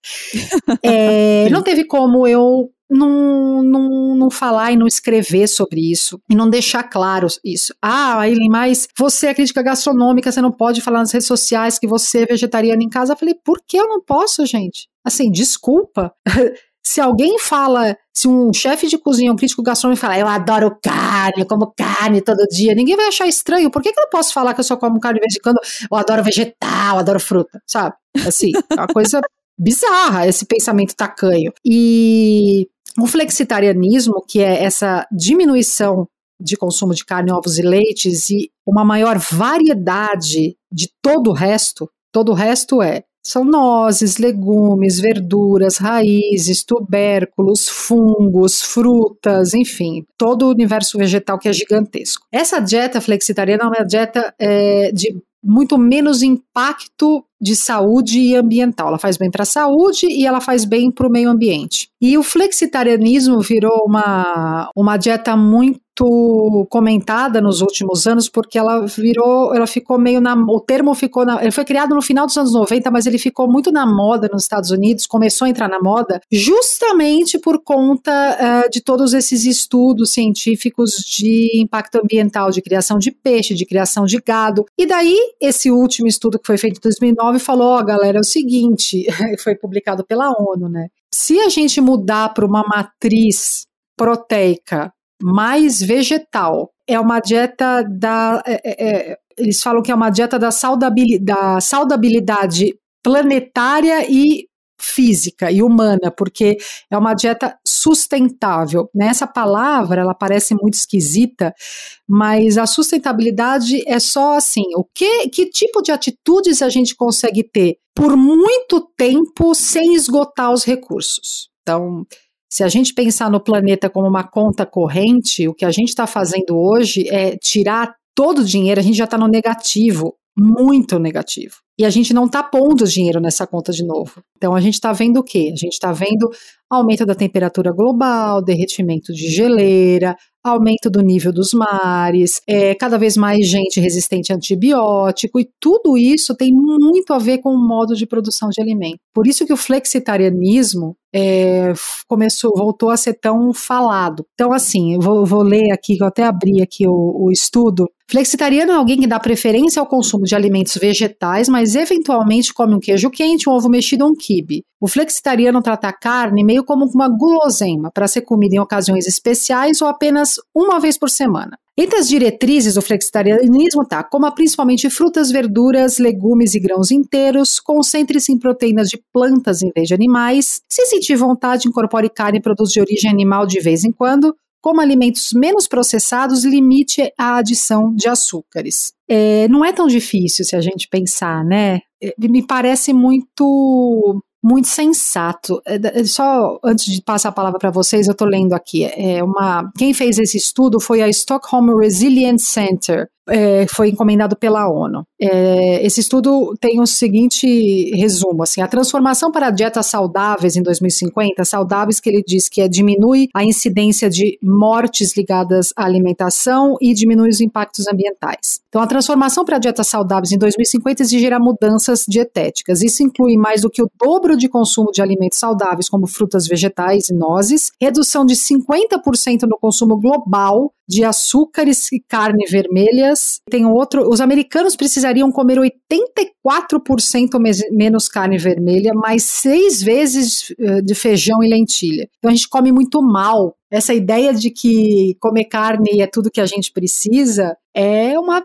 É, não teve como eu não, não, não falar e não escrever sobre isso e não deixar claro isso. Ah, Eileen, mas você é crítica gastronômica, você não pode falar nas redes sociais que você é vegetariana em casa. Eu falei, por que eu não posso, gente? Assim, desculpa. se alguém fala, se um chefe de cozinha, um crítico gastronômico fala, eu adoro carne, eu como carne todo dia, ninguém vai achar estranho. Por que, que eu não posso falar que eu só como carne de vez em quando? Eu adoro vegetal, eu adoro fruta, sabe? Assim, é uma coisa bizarra esse pensamento tacanho. E o flexitarianismo, que é essa diminuição de consumo de carne, ovos e leites e uma maior variedade de todo o resto, todo o resto é são nozes, legumes, verduras, raízes, tubérculos, fungos, frutas, enfim, todo o universo vegetal que é gigantesco. Essa dieta flexitariana é uma dieta é, de muito menos impacto de saúde e ambiental. Ela faz bem para a saúde e ela faz bem para o meio ambiente. E o flexitarianismo virou uma, uma dieta muito muito comentada nos últimos anos porque ela virou, ela ficou meio na, o termo ficou na, ele foi criado no final dos anos 90, mas ele ficou muito na moda nos Estados Unidos, começou a entrar na moda justamente por conta uh, de todos esses estudos científicos de impacto ambiental, de criação de peixe, de criação de gado. E daí esse último estudo que foi feito em 2009 falou, ó, oh, galera, é o seguinte, foi publicado pela ONU, né? Se a gente mudar para uma matriz proteica mais vegetal. É uma dieta da. É, é, é, eles falam que é uma dieta da saudabilidade, da saudabilidade planetária e física e humana, porque é uma dieta sustentável. Nessa palavra, ela parece muito esquisita, mas a sustentabilidade é só assim, o que, que tipo de atitudes a gente consegue ter por muito tempo sem esgotar os recursos. Então, se a gente pensar no planeta como uma conta corrente, o que a gente está fazendo hoje é tirar todo o dinheiro, a gente já está no negativo, muito negativo. E a gente não está pondo dinheiro nessa conta de novo. Então a gente está vendo o quê? A gente está vendo aumento da temperatura global, derretimento de geleira, aumento do nível dos mares, é, cada vez mais gente resistente a antibiótico, e tudo isso tem muito a ver com o modo de produção de alimento. Por isso que o flexitarianismo é, começou, voltou a ser tão falado. Então, assim, eu vou, vou ler aqui, eu até abri aqui o, o estudo. Flexitariano é alguém que dá preferência ao consumo de alimentos vegetais, mas eventualmente come um queijo quente, um ovo mexido ou um quibe. O flexitariano trata a carne meio como uma guloseima para ser comida em ocasiões especiais ou apenas uma vez por semana. Entre as diretrizes do flexitarianismo está coma principalmente frutas, verduras, legumes e grãos inteiros, concentre-se em proteínas de plantas em vez de animais, se sentir vontade, incorpore carne e produtos de origem animal de vez em quando, como alimentos menos processados, limite a adição de açúcares. É, não é tão difícil se a gente pensar, né? É, me parece muito muito sensato. É, é, só antes de passar a palavra para vocês, eu estou lendo aqui. É uma, quem fez esse estudo foi a Stockholm Resilience Center, é, foi encomendado pela ONU. É, esse estudo tem o seguinte resumo: assim, a transformação para dietas saudáveis em 2050, saudáveis que ele diz que é, diminui a incidência de mortes ligadas à alimentação e diminui os impactos ambientais. Então, a transformação para dietas saudáveis em 2050 exigirá mudanças dietéticas. Isso inclui mais do que o dobro de consumo de alimentos saudáveis, como frutas, vegetais e nozes, redução de 50% no consumo global de açúcares e carne vermelhas. Tem outro, os americanos precisariam comer 84% menos carne vermelha, mais seis vezes eh, de feijão e lentilha. Então a gente come muito mal. Essa ideia de que comer carne é tudo que a gente precisa é uma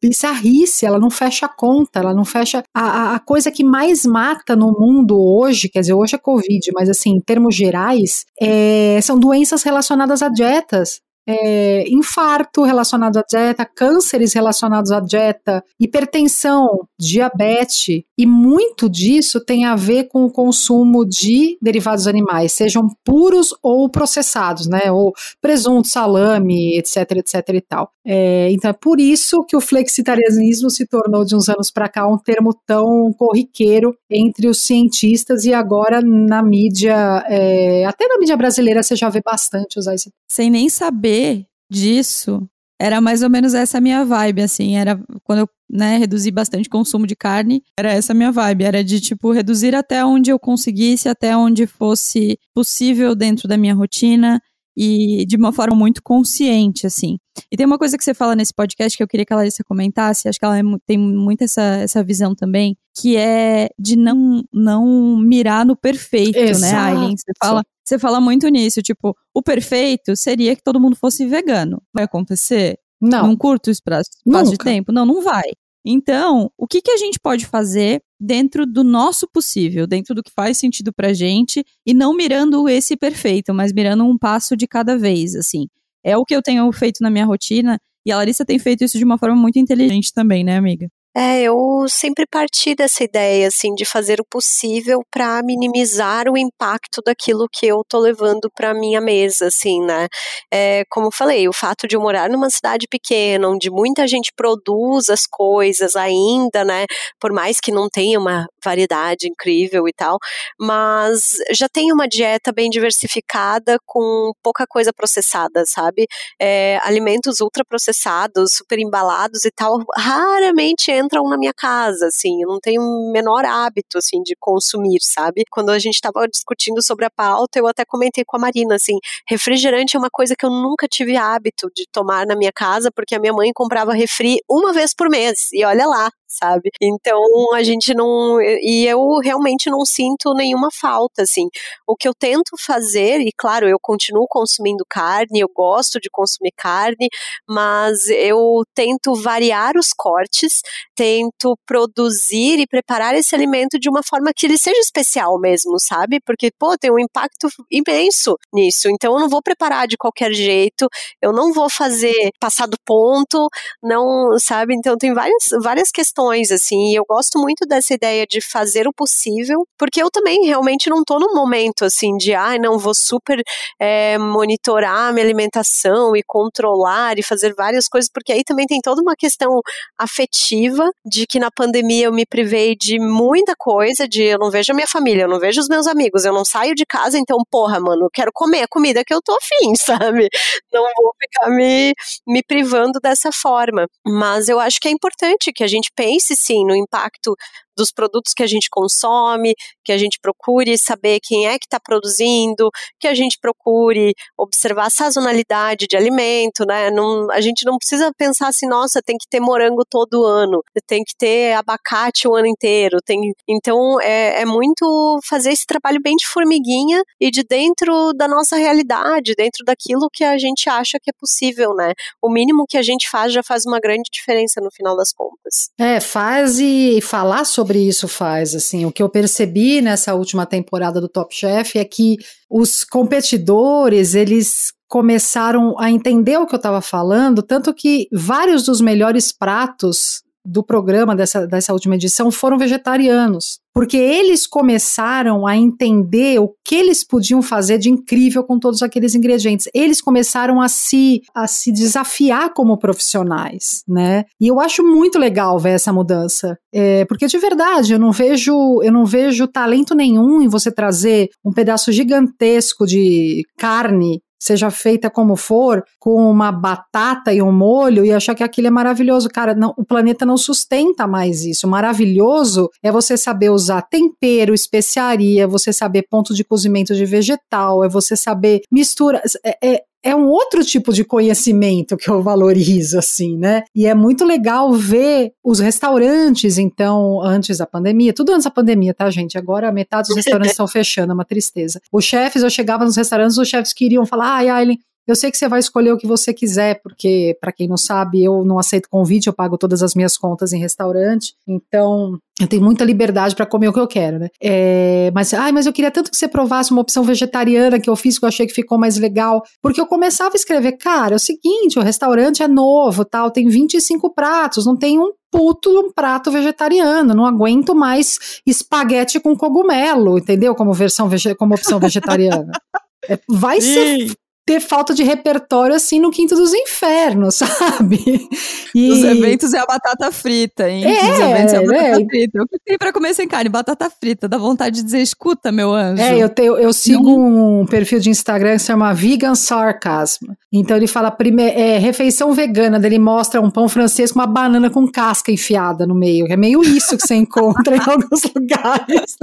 bizarrice, ela não fecha a conta, ela não fecha. A, a coisa que mais mata no mundo hoje, quer dizer, hoje é Covid, mas assim, em termos gerais, é, são doenças relacionadas a dietas é, infarto relacionado à dieta, cânceres relacionados à dieta, hipertensão, diabetes, e muito disso tem a ver com o consumo de derivados animais, sejam puros ou processados, né? Ou presunto, salame, etc, etc e tal. É, então é por isso que o flexitarianismo se tornou de uns anos para cá um termo tão corriqueiro entre os cientistas e agora na mídia, é, até na mídia brasileira você já vê bastante usar esse. Sem nem saber disso, era mais ou menos essa minha vibe, assim, era quando eu, né, reduzi bastante consumo de carne, era essa minha vibe, era de, tipo, reduzir até onde eu conseguisse, até onde fosse possível dentro da minha rotina, e de uma forma muito consciente, assim. E tem uma coisa que você fala nesse podcast que eu queria que a Larissa comentasse, acho que ela é, tem muito essa, essa visão também, que é de não, não mirar no perfeito, né, Exato. né, Aileen? Você fala, você fala muito nisso, tipo, o perfeito seria que todo mundo fosse vegano. Vai acontecer? Não. Num curto espaço, espaço de tempo? Não, não vai. Então, o que, que a gente pode fazer dentro do nosso possível, dentro do que faz sentido pra gente, e não mirando esse perfeito, mas mirando um passo de cada vez, assim. É o que eu tenho feito na minha rotina, e a Larissa tem feito isso de uma forma muito inteligente também, né, amiga? É, eu sempre parti dessa ideia, assim, de fazer o possível para minimizar o impacto daquilo que eu tô levando para minha mesa, assim, né? É, como eu falei, o fato de eu morar numa cidade pequena, onde muita gente produz as coisas ainda, né? Por mais que não tenha uma variedade incrível e tal, mas já tem uma dieta bem diversificada com pouca coisa processada, sabe? É, alimentos ultraprocessados, super embalados e tal, raramente entram na minha casa, assim, eu não tenho o menor hábito, assim, de consumir, sabe? Quando a gente estava discutindo sobre a pauta, eu até comentei com a Marina, assim, refrigerante é uma coisa que eu nunca tive hábito de tomar na minha casa, porque a minha mãe comprava refri uma vez por mês, e olha lá, sabe? Então a gente não. E eu realmente não sinto nenhuma falta, assim. O que eu tento fazer, e claro, eu continuo consumindo carne, eu gosto de consumir carne, mas eu tento variar os cortes, tento produzir e preparar esse alimento de uma forma que ele seja especial mesmo, sabe? Porque, pô, tem um impacto imenso nisso. Então eu não vou preparar de qualquer jeito, eu não vou fazer passar do ponto, não, sabe? Então tem várias, várias questões questões, assim, e eu gosto muito dessa ideia de fazer o possível, porque eu também realmente não tô num momento, assim, de, ah, não, vou super é, monitorar minha alimentação e controlar e fazer várias coisas, porque aí também tem toda uma questão afetiva de que na pandemia eu me privei de muita coisa, de eu não vejo a minha família, eu não vejo os meus amigos, eu não saio de casa, então, porra, mano, eu quero comer a comida que eu tô afim, sabe? Não vou ficar me, me privando dessa forma. Mas eu acho que é importante que a gente pense pense sim no impacto dos produtos que a gente consome, que a gente procure saber quem é que está produzindo, que a gente procure observar a sazonalidade de alimento, né? Não, a gente não precisa pensar assim, nossa, tem que ter morango todo ano, tem que ter abacate o ano inteiro, tem. Então é, é muito fazer esse trabalho bem de formiguinha e de dentro da nossa realidade, dentro daquilo que a gente acha que é possível, né? O mínimo que a gente faz já faz uma grande diferença no final das contas. É, faz e falar sobre sobre isso faz. Assim, o que eu percebi nessa última temporada do Top Chef é que os competidores eles começaram a entender o que eu estava falando, tanto que vários dos melhores pratos do programa dessa, dessa última edição foram vegetarianos, porque eles começaram a entender o que eles podiam fazer de incrível com todos aqueles ingredientes. Eles começaram a se, a se desafiar como profissionais, né? E eu acho muito legal ver essa mudança, é, porque de verdade eu não vejo eu não vejo talento nenhum em você trazer um pedaço gigantesco de carne seja feita como for, com uma batata e um molho e achar que aquilo é maravilhoso. Cara, não, o planeta não sustenta mais isso. O maravilhoso é você saber usar tempero, especiaria, você saber ponto de cozimento de vegetal, é você saber mistura. É, é, é um outro tipo de conhecimento que eu valorizo, assim, né? E é muito legal ver os restaurantes, então, antes da pandemia, tudo antes da pandemia, tá, gente? Agora metade dos restaurantes estão fechando, é uma tristeza. Os chefes, eu chegava nos restaurantes, os chefes queriam falar, ai, Aileen, eu sei que você vai escolher o que você quiser, porque, para quem não sabe, eu não aceito convite, eu pago todas as minhas contas em restaurante, então eu tenho muita liberdade para comer o que eu quero, né? É, mas, ai, mas eu queria tanto que você provasse uma opção vegetariana que eu fiz, que eu achei que ficou mais legal. Porque eu começava a escrever, cara, é o seguinte, o restaurante é novo, tal, tem 25 pratos, não tem um puto um prato vegetariano, não aguento mais espaguete com cogumelo, entendeu? Como versão como opção vegetariana. É, vai Sim. ser ter falta de repertório assim no quinto dos infernos, sabe? E... Os eventos é a batata frita, hein? É, Os eventos é a batata é. frita. O que tem pra comer sem carne? Batata frita. Dá vontade de dizer, escuta, meu anjo. É, eu, tenho, eu sigo Não. um perfil de Instagram que se chama Vegan Sarcasm. Então ele fala prime é, refeição vegana, ele mostra um pão francês com uma banana com casca enfiada no meio. É meio isso que você encontra em alguns lugares.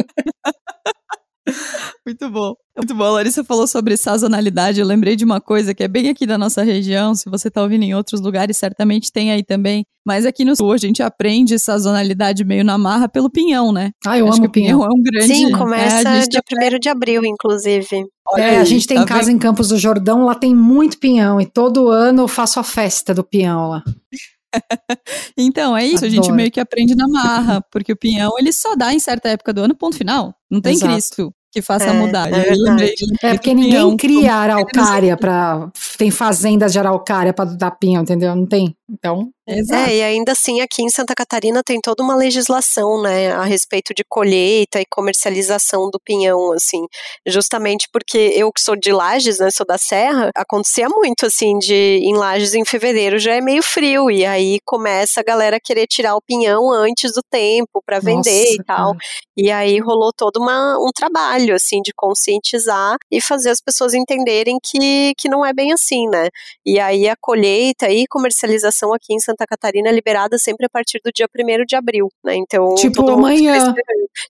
Muito bom. Muito bom. A Larissa falou sobre sazonalidade. Eu lembrei de uma coisa que é bem aqui da nossa região. Se você está ouvindo em outros lugares, certamente tem aí também. Mas aqui no sul a gente aprende sazonalidade meio na marra pelo pinhão, né? Ah, eu Acho amo pinhão. pinhão. É um grande. Sim, começa é, dia 1 de abril, inclusive. Olha é, aí, a gente tem tá casa bem? em Campos do Jordão, lá tem muito pinhão. E todo ano eu faço a festa do pinhão lá. então, é isso, Adoro. a gente meio que aprende na marra, porque o pinhão ele só dá em certa época do ano, ponto final. Não tem Exato. Cristo que faça é, mudar. É, é porque ninguém cria araucária para tem fazendas de araucária para dar pinhão, entendeu? Não tem. Então, Exato. É, e ainda assim aqui em Santa Catarina tem toda uma legislação, né, a respeito de colheita e comercialização do pinhão, assim, justamente porque eu que sou de Lages, né, sou da Serra, acontecia muito, assim, de em Lages em fevereiro já é meio frio, e aí começa a galera querer tirar o pinhão antes do tempo para vender Nossa, e tal, cara. e aí rolou todo uma, um trabalho, assim, de conscientizar e fazer as pessoas entenderem que, que não é bem assim, né, e aí a colheita e comercialização aqui em Santa Santa Catarina é liberada sempre a partir do dia 1 de abril, né? Então. Tipo amanhã.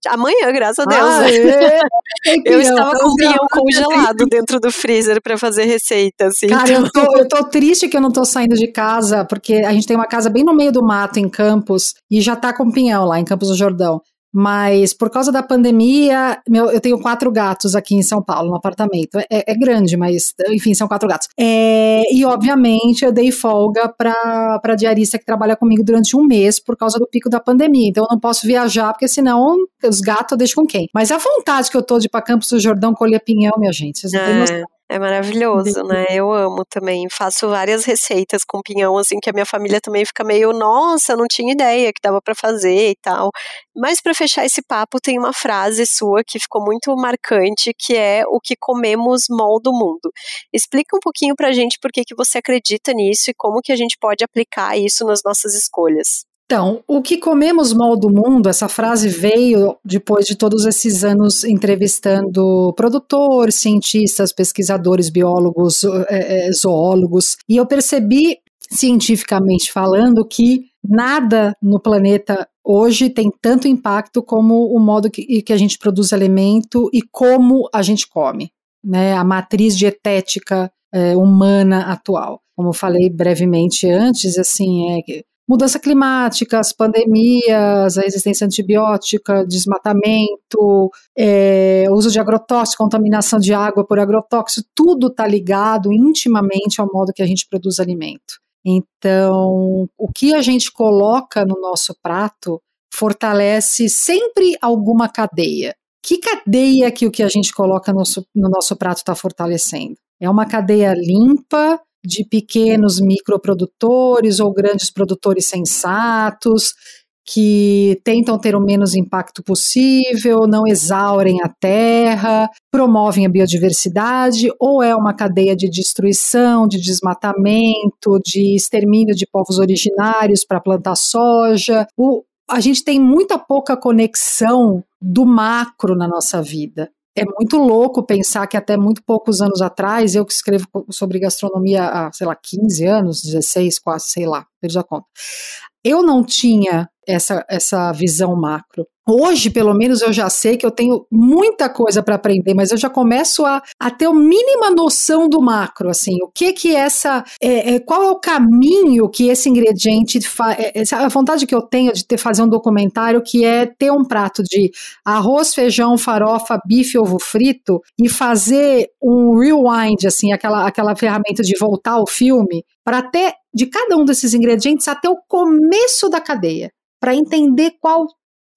Amanhã, graças a Deus. Ah, é? eu estava com o pinhão congelado dentro do freezer para fazer receita, assim. Cara, então... eu, tô, eu tô triste que eu não tô saindo de casa, porque a gente tem uma casa bem no meio do mato, em Campos, e já tá com pinhão lá, em Campos do Jordão. Mas por causa da pandemia, meu, eu tenho quatro gatos aqui em São Paulo, no apartamento. É, é grande, mas enfim, são quatro gatos. É, e obviamente eu dei folga para a diarista que trabalha comigo durante um mês por causa do pico da pandemia. Então eu não posso viajar, porque senão os gatos eu deixo com quem? Mas a vontade que eu tô de ir para Campos do Jordão colher pinhão, minha gente, vocês não têm é. noção. É maravilhoso, né? Eu amo também. Faço várias receitas com pinhão, assim, que a minha família também fica meio, nossa, não tinha ideia que dava para fazer e tal. Mas para fechar esse papo, tem uma frase sua que ficou muito marcante, que é o que comemos molda o mundo. Explica um pouquinho pra gente por que, que você acredita nisso e como que a gente pode aplicar isso nas nossas escolhas. Então, o que comemos mal do mundo, essa frase veio depois de todos esses anos entrevistando produtores, cientistas, pesquisadores, biólogos, é, é, zoólogos, e eu percebi, cientificamente falando, que nada no planeta hoje tem tanto impacto como o modo que, que a gente produz alimento e como a gente come, né? A matriz dietética é, humana atual. Como falei brevemente antes, assim, é mudança climática, as pandemias, a resistência antibiótica, desmatamento, é, uso de agrotóxico, contaminação de água por agrotóxico, tudo está ligado intimamente ao modo que a gente produz alimento. Então, o que a gente coloca no nosso prato fortalece sempre alguma cadeia. Que cadeia que o que a gente coloca no, no nosso prato está fortalecendo? É uma cadeia limpa, de pequenos microprodutores ou grandes produtores sensatos que tentam ter o menos impacto possível, não exaurem a terra, promovem a biodiversidade, ou é uma cadeia de destruição, de desmatamento, de extermínio de povos originários para plantar soja. O, a gente tem muita pouca conexão do macro na nossa vida é muito louco pensar que até muito poucos anos atrás, eu que escrevo sobre gastronomia há, sei lá, 15 anos, 16, quase, sei lá, perdi a conta. Eu não tinha essa, essa visão macro. Hoje, pelo menos, eu já sei que eu tenho muita coisa para aprender, mas eu já começo a, a ter a mínima noção do macro, assim, o que que essa, é, é, qual é o caminho que esse ingrediente faz, é, é, a vontade que eu tenho de ter, fazer um documentário que é ter um prato de arroz, feijão, farofa, bife, ovo frito e fazer um rewind, assim, aquela, aquela ferramenta de voltar ao filme, para ter de cada um desses ingredientes até o começo da cadeia para entender qual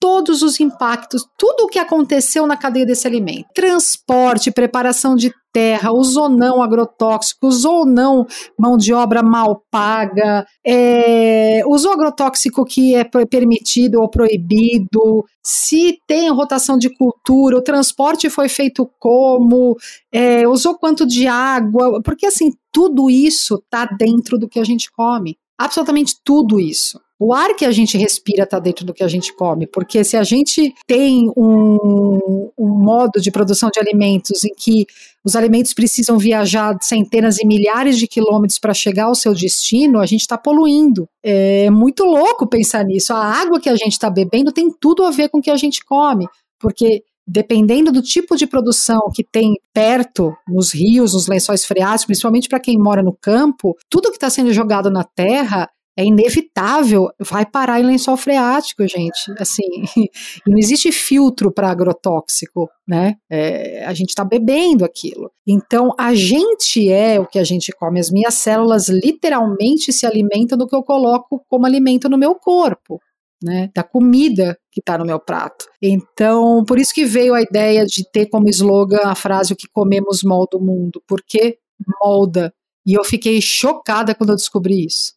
todos os impactos, tudo o que aconteceu na cadeia desse alimento. Transporte, preparação de terra, usou não agrotóxico, usou não mão de obra mal paga, é, usou agrotóxico que é permitido ou proibido, se tem rotação de cultura, o transporte foi feito como, é, usou quanto de água, porque assim, tudo isso está dentro do que a gente come. Absolutamente tudo isso. O ar que a gente respira está dentro do que a gente come, porque se a gente tem um, um, modo de produção de alimentos em que os alimentos precisam viajar centenas e milhares de quilômetros para chegar ao seu destino, a gente está poluindo. É muito louco pensar nisso. A água que a gente está bebendo tem tudo a ver com o que a gente come, porque dependendo do tipo de produção que tem perto, nos rios, nos lençóis freáticos, principalmente para quem mora no campo, tudo que está sendo jogado na terra é inevitável, vai parar em lençol freático, gente. Assim, não existe filtro para agrotóxico, né? É, a gente está bebendo aquilo. Então, a gente é o que a gente come. As minhas células literalmente se alimentam do que eu coloco como alimento no meu corpo. Né, da comida que está no meu prato. Então, por isso que veio a ideia de ter como slogan a frase o que comemos molda o mundo, porque molda. E eu fiquei chocada quando eu descobri isso.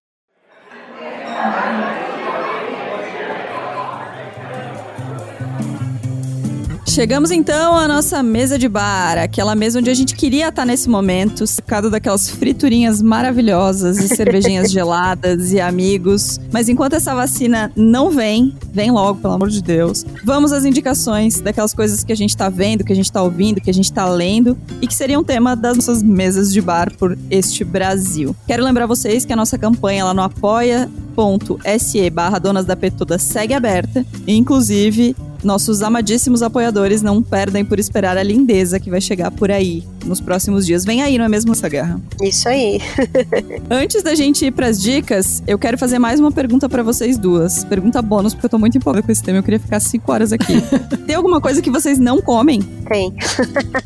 Chegamos então à nossa mesa de bar, aquela mesa onde a gente queria estar nesse momento, cercado daquelas friturinhas maravilhosas e cervejinhas geladas e amigos. Mas enquanto essa vacina não vem, vem logo, pelo amor de Deus. Vamos às indicações daquelas coisas que a gente tá vendo, que a gente tá ouvindo, que a gente tá lendo e que seriam tema das nossas mesas de bar por este Brasil. Quero lembrar vocês que a nossa campanha lá no apoia.se barra Donas da Petuda segue aberta. E, inclusive, nossos amadíssimos apoiadores não perdem por esperar a lindeza que vai chegar por aí nos próximos dias. Vem aí, não é mesmo essa guerra? Isso aí. Antes da gente ir pras dicas, eu quero fazer mais uma pergunta para vocês duas. Pergunta bônus, porque eu tô muito empolgada com esse tema. Eu queria ficar cinco horas aqui. Tem alguma coisa que vocês não comem? Tem.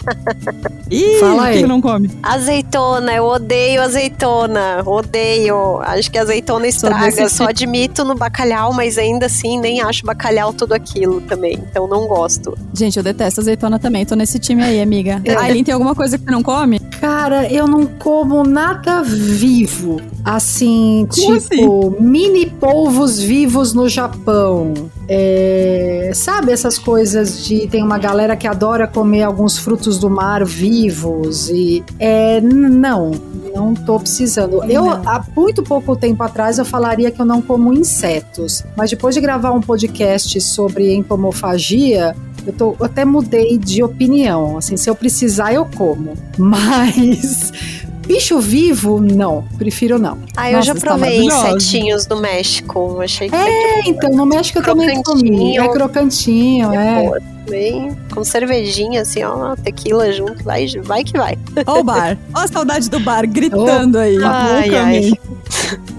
Ih, Fala aí. que não come? Azeitona, eu odeio azeitona. Odeio. Acho que azeitona estraga. Só admito no bacalhau, mas ainda assim nem acho bacalhau tudo aquilo também. Então não gosto. Gente, eu detesto azeitona também. Tô nesse time aí, amiga. É. Aileen, tem alguma coisa que você não come? Cara, eu não como nada vivo. Assim, Como tipo, assim? mini polvos vivos no Japão. É, sabe essas coisas de tem uma galera que adora comer alguns frutos do mar vivos e é, não, não tô precisando. Eu há muito pouco tempo atrás eu falaria que eu não como insetos, mas depois de gravar um podcast sobre entomofagia, eu, tô, eu até mudei de opinião. Assim, se eu precisar, eu como. Mas bicho vivo, não. Prefiro não. Ah, eu Nossa, já tá provei insetinhos do México. Achei que É, então, no México eu também comi. É crocantinho, é. é. Bem, com cervejinha, assim, ó, tequila junto, vai, vai que vai. Ó o bar, ó a saudade do bar, gritando oh. aí. Ai, ai.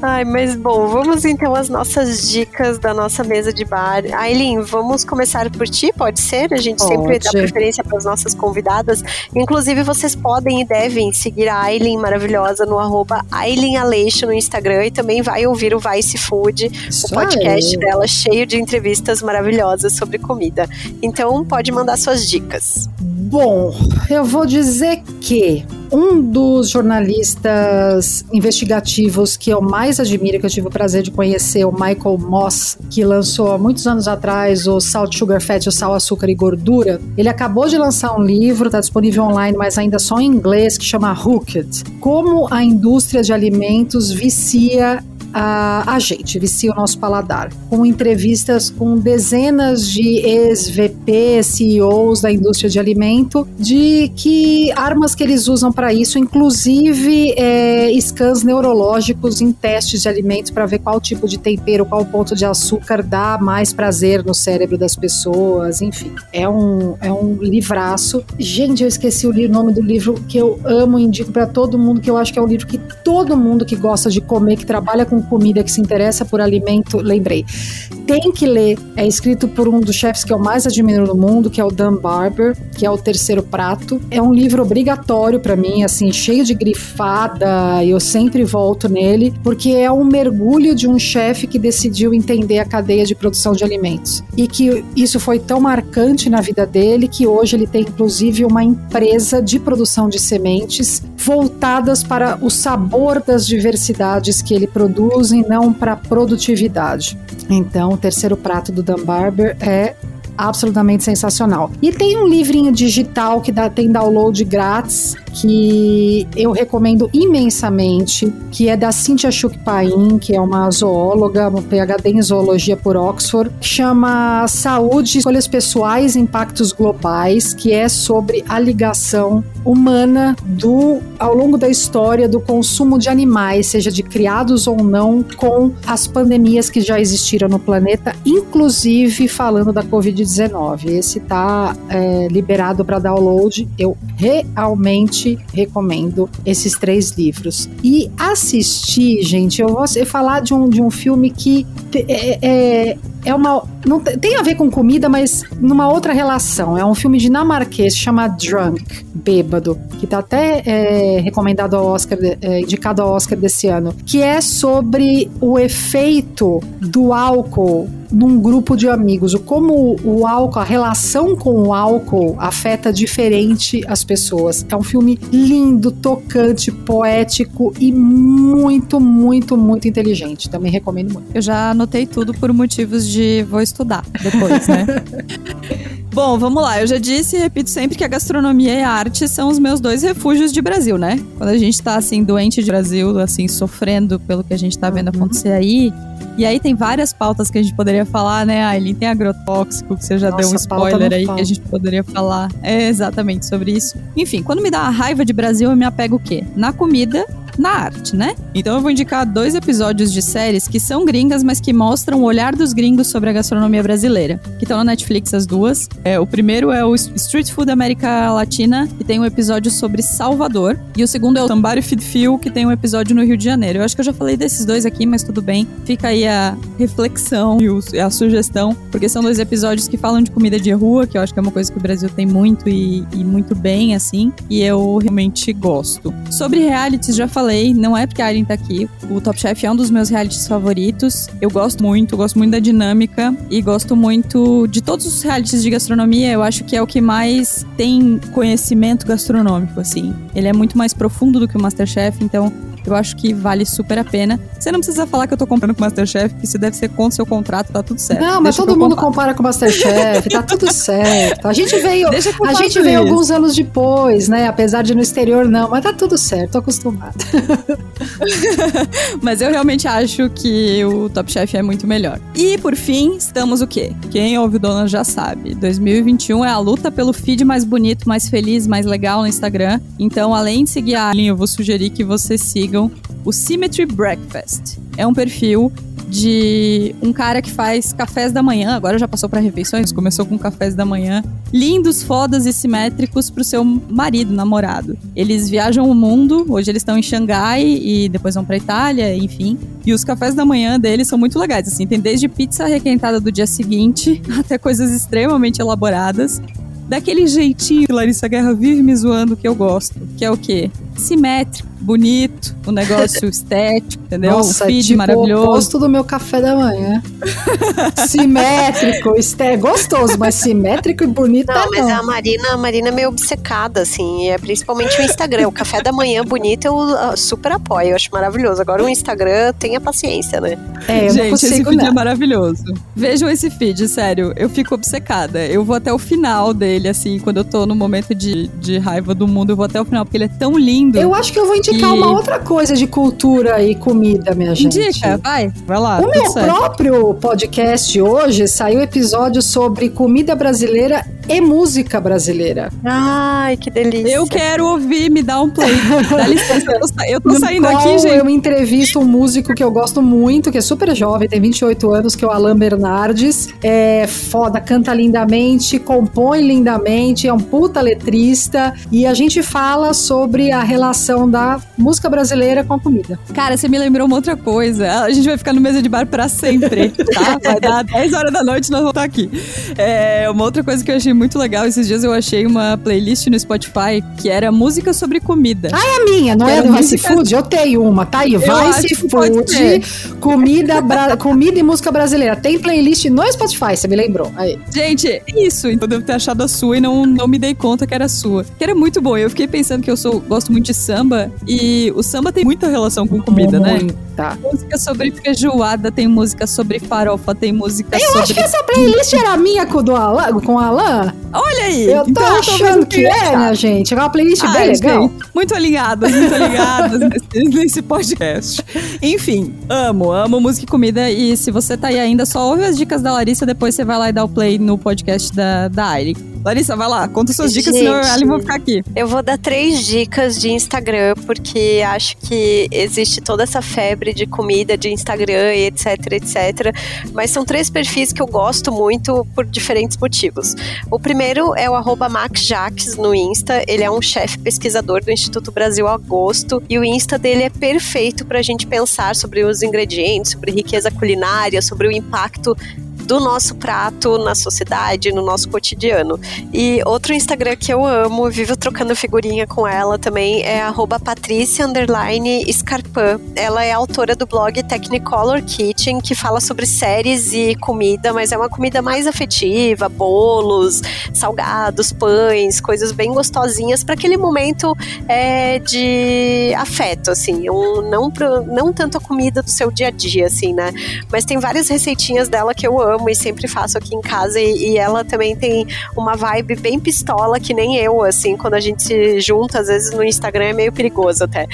Ai, mas bom, vamos então às nossas dicas da nossa mesa de bar. Aileen, vamos começar por ti, pode ser? A gente pode. sempre dá preferência para as nossas convidadas. Inclusive, vocês podem e devem seguir a Aileen maravilhosa no arroba Aileen Aleixo no Instagram e também vai ouvir o Vice Food, Isso o podcast aí. dela cheio de entrevistas maravilhosas sobre comida. Então, pode mandar suas dicas. Bom, eu vou dizer que um dos jornalistas investigativos que eu mais admiro, que eu tive o prazer de conhecer, o Michael Moss, que lançou há muitos anos atrás o Salt, Sugar, Fat, o Sal, Açúcar e Gordura, ele acabou de lançar um livro, está disponível online, mas ainda só em inglês, que chama Hooked. Como a indústria de alimentos vicia a, a gente, vicia o nosso paladar, com entrevistas com dezenas de ex-VP, CEOs da indústria de alimento, de que armas que eles usam para isso, inclusive é, scans neurológicos em testes de alimentos para ver qual tipo de tempero, qual ponto de açúcar dá mais prazer no cérebro das pessoas, enfim. É um, é um livraço. Gente, eu esqueci o nome do livro que eu amo e indico para todo mundo, que eu acho que é um livro que todo mundo que gosta de comer, que trabalha com comida, que se interessa por alimento, lembrei. Tem que ler. É escrito por um dos chefes que eu mais admiro no mundo, que é o Dan Barber, que é o terceiro prato. É um livro obrigatório para mim, assim, cheio de grifada, eu sempre volto nele, porque é um mergulho de um chefe que decidiu entender a cadeia de produção de alimentos. E que isso foi tão marcante na vida dele que hoje ele tem inclusive uma empresa de produção de sementes voltadas para o sabor das diversidades que ele produz produzem, não para produtividade. Então, o terceiro prato do Dan Barber é absolutamente sensacional. E tem um livrinho digital que dá, tem download grátis que eu recomendo imensamente, que é da Cynthia Chukpain, que é uma zoóloga, uma PhD em zoologia por Oxford, que chama Saúde, Escolhas Pessoais Impactos Globais, que é sobre a ligação humana do ao longo da história do consumo de animais, seja de criados ou não, com as pandemias que já existiram no planeta, inclusive falando da Covid-19. Esse está é, liberado para download. Eu realmente realmente recomendo esses três livros. E assistir, gente, eu vou falar de um, de um filme que é, é, é uma. Não tem a ver com comida, mas numa outra relação. É um filme dinamarquês chamado Drunk, Bêbado, que tá até é, recomendado ao Oscar, é, indicado ao Oscar desse ano, que é sobre o efeito do álcool num grupo de amigos, o como o álcool, a relação com o álcool afeta diferente as pessoas. É um filme lindo, tocante, poético e muito, muito, muito inteligente. Também recomendo muito. Eu já anotei tudo por motivos de vou estudar depois, né? Bom, vamos lá. Eu já disse e repito sempre que a gastronomia e a arte são os meus dois refúgios de Brasil, né? Quando a gente tá assim doente de Brasil, assim sofrendo pelo que a gente tá vendo uhum. acontecer aí, e aí tem várias pautas que a gente poderia falar, né? Ah, ele tem agrotóxico, que você já Nossa, deu um spoiler aí que a gente poderia falar. É exatamente sobre isso. Enfim, quando me dá a raiva de Brasil, eu me apego o quê? Na comida na arte, né? Então eu vou indicar dois episódios de séries que são gringas, mas que mostram o olhar dos gringos sobre a gastronomia brasileira, que estão na Netflix as duas. É, o primeiro é o Street Food América Latina, que tem um episódio sobre Salvador, e o segundo é o Tambari Feed Feel, que tem um episódio no Rio de Janeiro. Eu acho que eu já falei desses dois aqui, mas tudo bem. Fica aí a reflexão e a sugestão, porque são dois episódios que falam de comida de rua, que eu acho que é uma coisa que o Brasil tem muito e, e muito bem, assim, e eu realmente gosto. Sobre realities, já falei falei, não é porque a Aileen tá aqui. O Top Chef é um dos meus realities favoritos. Eu gosto muito, gosto muito da dinâmica e gosto muito de todos os realities de gastronomia. Eu acho que é o que mais tem conhecimento gastronômico, assim. Ele é muito mais profundo do que o Masterchef, então eu acho que vale super a pena. Você não precisa falar que eu tô comprando com o Masterchef, que isso deve ser contra o seu contrato, tá tudo certo. Não, mas Deixa todo mundo compara com o Masterchef, tá tudo certo. A gente veio, a gente veio alguns anos depois, né? Apesar de no exterior não, mas tá tudo certo, tô acostumada. mas eu realmente acho que o Top Chef é muito melhor. E por fim, estamos o quê? Quem ouve o Dona já sabe. 2021 é a luta pelo feed mais bonito, mais feliz, mais legal no Instagram. Então, além de seguir a linha, eu vou sugerir que você siga sigam o Symmetry Breakfast. É um perfil de um cara que faz cafés da manhã, agora já passou para refeições, começou com cafés da manhã, lindos, fodas e simétricos pro seu marido, namorado. Eles viajam o mundo, hoje eles estão em Xangai e depois vão para Itália, enfim. E os cafés da manhã deles são muito legais, assim, tem desde pizza requentada do dia seguinte até coisas extremamente elaboradas. Daquele jeitinho que Larissa Guerra vive me zoando que eu gosto, que é o quê? Simétrico bonito, um negócio estético, entendeu? Nossa, um feed tipo maravilhoso. o oposto do meu café da manhã. simétrico, é gostoso, mas simétrico e bonito não, não. mas a Marina, a Marina é meio obcecada, assim, é principalmente o Instagram. o café da manhã bonito eu uh, super apoio, eu acho maravilhoso. Agora o Instagram, tenha paciência, né? É, eu Gente, esse feed não. é maravilhoso. Vejam esse feed, sério, eu fico obcecada. Eu vou até o final dele, assim, quando eu tô no momento de, de raiva do mundo, eu vou até o final, porque ele é tão lindo. Eu acho que eu vou indicar indicar uma outra coisa de cultura e comida, minha gente. Indica, vai, vai lá. O meu certo. próprio podcast hoje saiu episódio sobre comida brasileira e música brasileira. Ai, que delícia. Eu quero ouvir, me dá um play. Dá licença, eu tô, eu tô saindo aqui, gente. Eu entrevisto um músico que eu gosto muito, que é super jovem, tem 28 anos, que é o Alan Bernardes. É foda, canta lindamente, compõe lindamente, é um puta letrista. E a gente fala sobre a relação da música brasileira com a comida. Cara, você me lembrou uma outra coisa. A gente vai ficar no mesa de bar pra sempre, tá? Vai dar 10 horas da noite e nós vamos estar aqui. É, uma outra coisa que eu achei muito legal, esses dias eu achei uma playlist no Spotify que era música sobre comida. Ah, é a minha, não é do Vice Food? Eu tenho uma, tá aí, Vice Food, comida, bra... comida e música brasileira. Tem playlist no Spotify, você me lembrou. Aí. Gente, isso, então eu devo ter achado a sua e não, não me dei conta que era sua. Que era muito bom. Eu fiquei pensando que eu sou, gosto muito de samba e o samba tem muita relação com comida, né? Tá. Música sobre feijoada, tem música sobre farofa, tem música eu sobre. Eu acho que essa playlist era minha com, do Alan, com o Alan. Olha aí! Eu tô então, achando que é, minha gente. É uma playlist Ai, bem legal. Gente, muito alinhadas, muito alinhadas nesse, nesse podcast. Enfim, amo, amo música e comida. E se você tá aí ainda, só ouve as dicas da Larissa, depois você vai lá e dá o play no podcast da, da Aire. Larissa, vai lá, conta suas dicas, Gente, senão a Ali vai ficar aqui. Eu vou dar três dicas de Instagram, porque acho que existe toda essa febre de comida de Instagram e etc, etc. Mas são três perfis que eu gosto muito por diferentes motivos. O primeiro é o arroba no Insta. Ele é um chefe pesquisador do Instituto Brasil Agosto. E o Insta dele é perfeito para a gente pensar sobre os ingredientes, sobre riqueza culinária, sobre o impacto do nosso prato na sociedade, no nosso cotidiano. E outro Instagram que eu amo, vivo trocando figurinha com ela também, é Patrícia Scarpan. Ela é autora do blog Technicolor Kitchen, que fala sobre séries e comida, mas é uma comida mais afetiva, bolos, salgados, pães, coisas bem gostosinhas para aquele momento é, de afeto, assim, um, não, pro, não tanto a comida do seu dia a dia, assim, né? Mas tem várias receitinhas dela que eu amo e sempre faço aqui em casa e, e ela também tem uma vibe bem pistola que nem eu, assim, quando a gente se junta, às vezes no Instagram é meio perigoso até.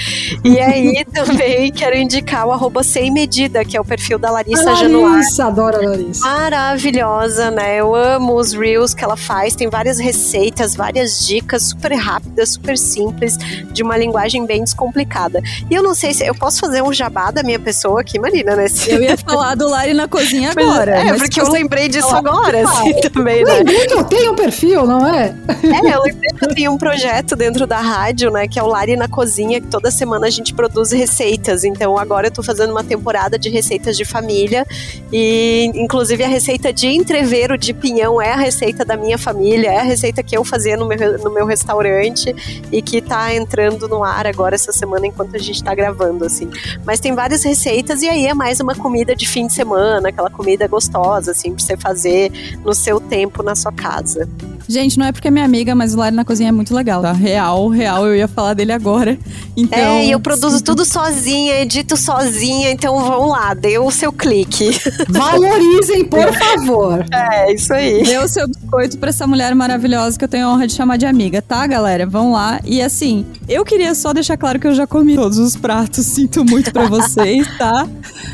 E aí também quero indicar o arroba sem medida, que é o perfil da Larissa, Larissa Januar. Larissa, adoro a Larissa. Maravilhosa, né? Eu amo os reels que ela faz, tem várias receitas, várias dicas super rápidas, super simples, de uma linguagem bem descomplicada. E eu não sei se eu posso fazer um jabá da minha pessoa aqui, Marina, né? Eu ia falar do Lari na cozinha agora. É, porque eu lembrei disso agora, assim, também, né? Lembrei que eu tenho um perfil, não é? É, eu lembrei que eu tenho um projeto dentro da rádio, né, que é o Lari na Cozinha, que toda semana a gente produz receitas. Então agora eu tô fazendo uma temporada de receitas de família e inclusive a receita de entreveiro de pinhão é a receita da minha família, é a receita que eu fazia no meu, no meu restaurante e que tá entrando no ar agora essa semana enquanto a gente tá gravando, assim. Mas tem várias receitas e aí é mais uma comida de fim de semana, aquela comida gostosa, assim, pra você fazer no seu tempo na sua casa. Gente, não é porque é minha amiga, mas o Lari na Cozinha é muito legal, tá? Real, real, eu ia falar dele agora. Então, é, e eu produzo tudo sozinha, edito sozinha, então vão lá, dê o seu clique. Valorizem, por favor. É, isso aí. Dê o seu biscoito pra essa mulher maravilhosa que eu tenho a honra de chamar de amiga, tá, galera? Vão lá. E assim, eu queria só deixar claro que eu já comi todos os pratos, sinto muito pra vocês, tá?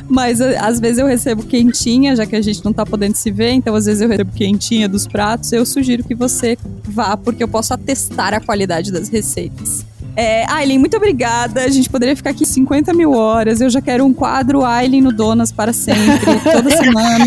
Mas às vezes eu recebo quentinha, já que a gente não tá podendo se ver, então às vezes eu recebo quentinha dos pratos. Eu sugiro que você vá, porque eu posso atestar a qualidade das receitas. É, Aileen, muito obrigada. A gente poderia ficar aqui 50 mil horas. Eu já quero um quadro Aileen no Donas para sempre, toda semana.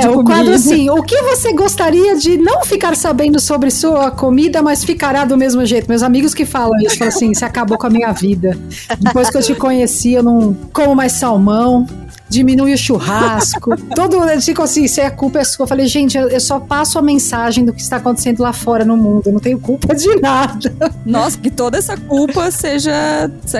É, o quadro assim: o que você gostaria de não ficar sabendo sobre sua comida, mas ficará do mesmo jeito? Meus amigos que falam isso, falam assim: você acabou com a minha vida. Depois que eu te conheci, eu não como mais salmão diminui o churrasco. Todo fica assim, se é culpa é sua. Eu falei, gente, eu, eu, só passo a mensagem do que está acontecendo lá fora no mundo. Eu não tenho culpa de nada. Nossa, que toda essa culpa seja.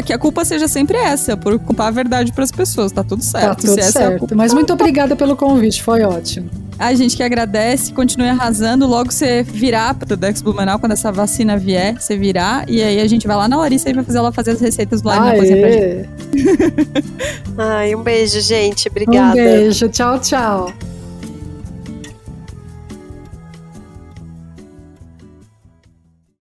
Que a culpa seja sempre essa, por culpar a verdade para as pessoas. Tá tudo certo. Tá tudo se certo. É culpa, Mas muito obrigada pelo convite, foi ótimo. A gente que agradece, continue arrasando. Logo você virar pro Dex Blumenau, quando essa vacina vier, você virar. E aí a gente vai lá na Larissa e vai fazer ela fazer as receitas do Live na cozinha pra gente. Ai, um beijo, gente. Obrigada. Um beijo. Tchau, tchau.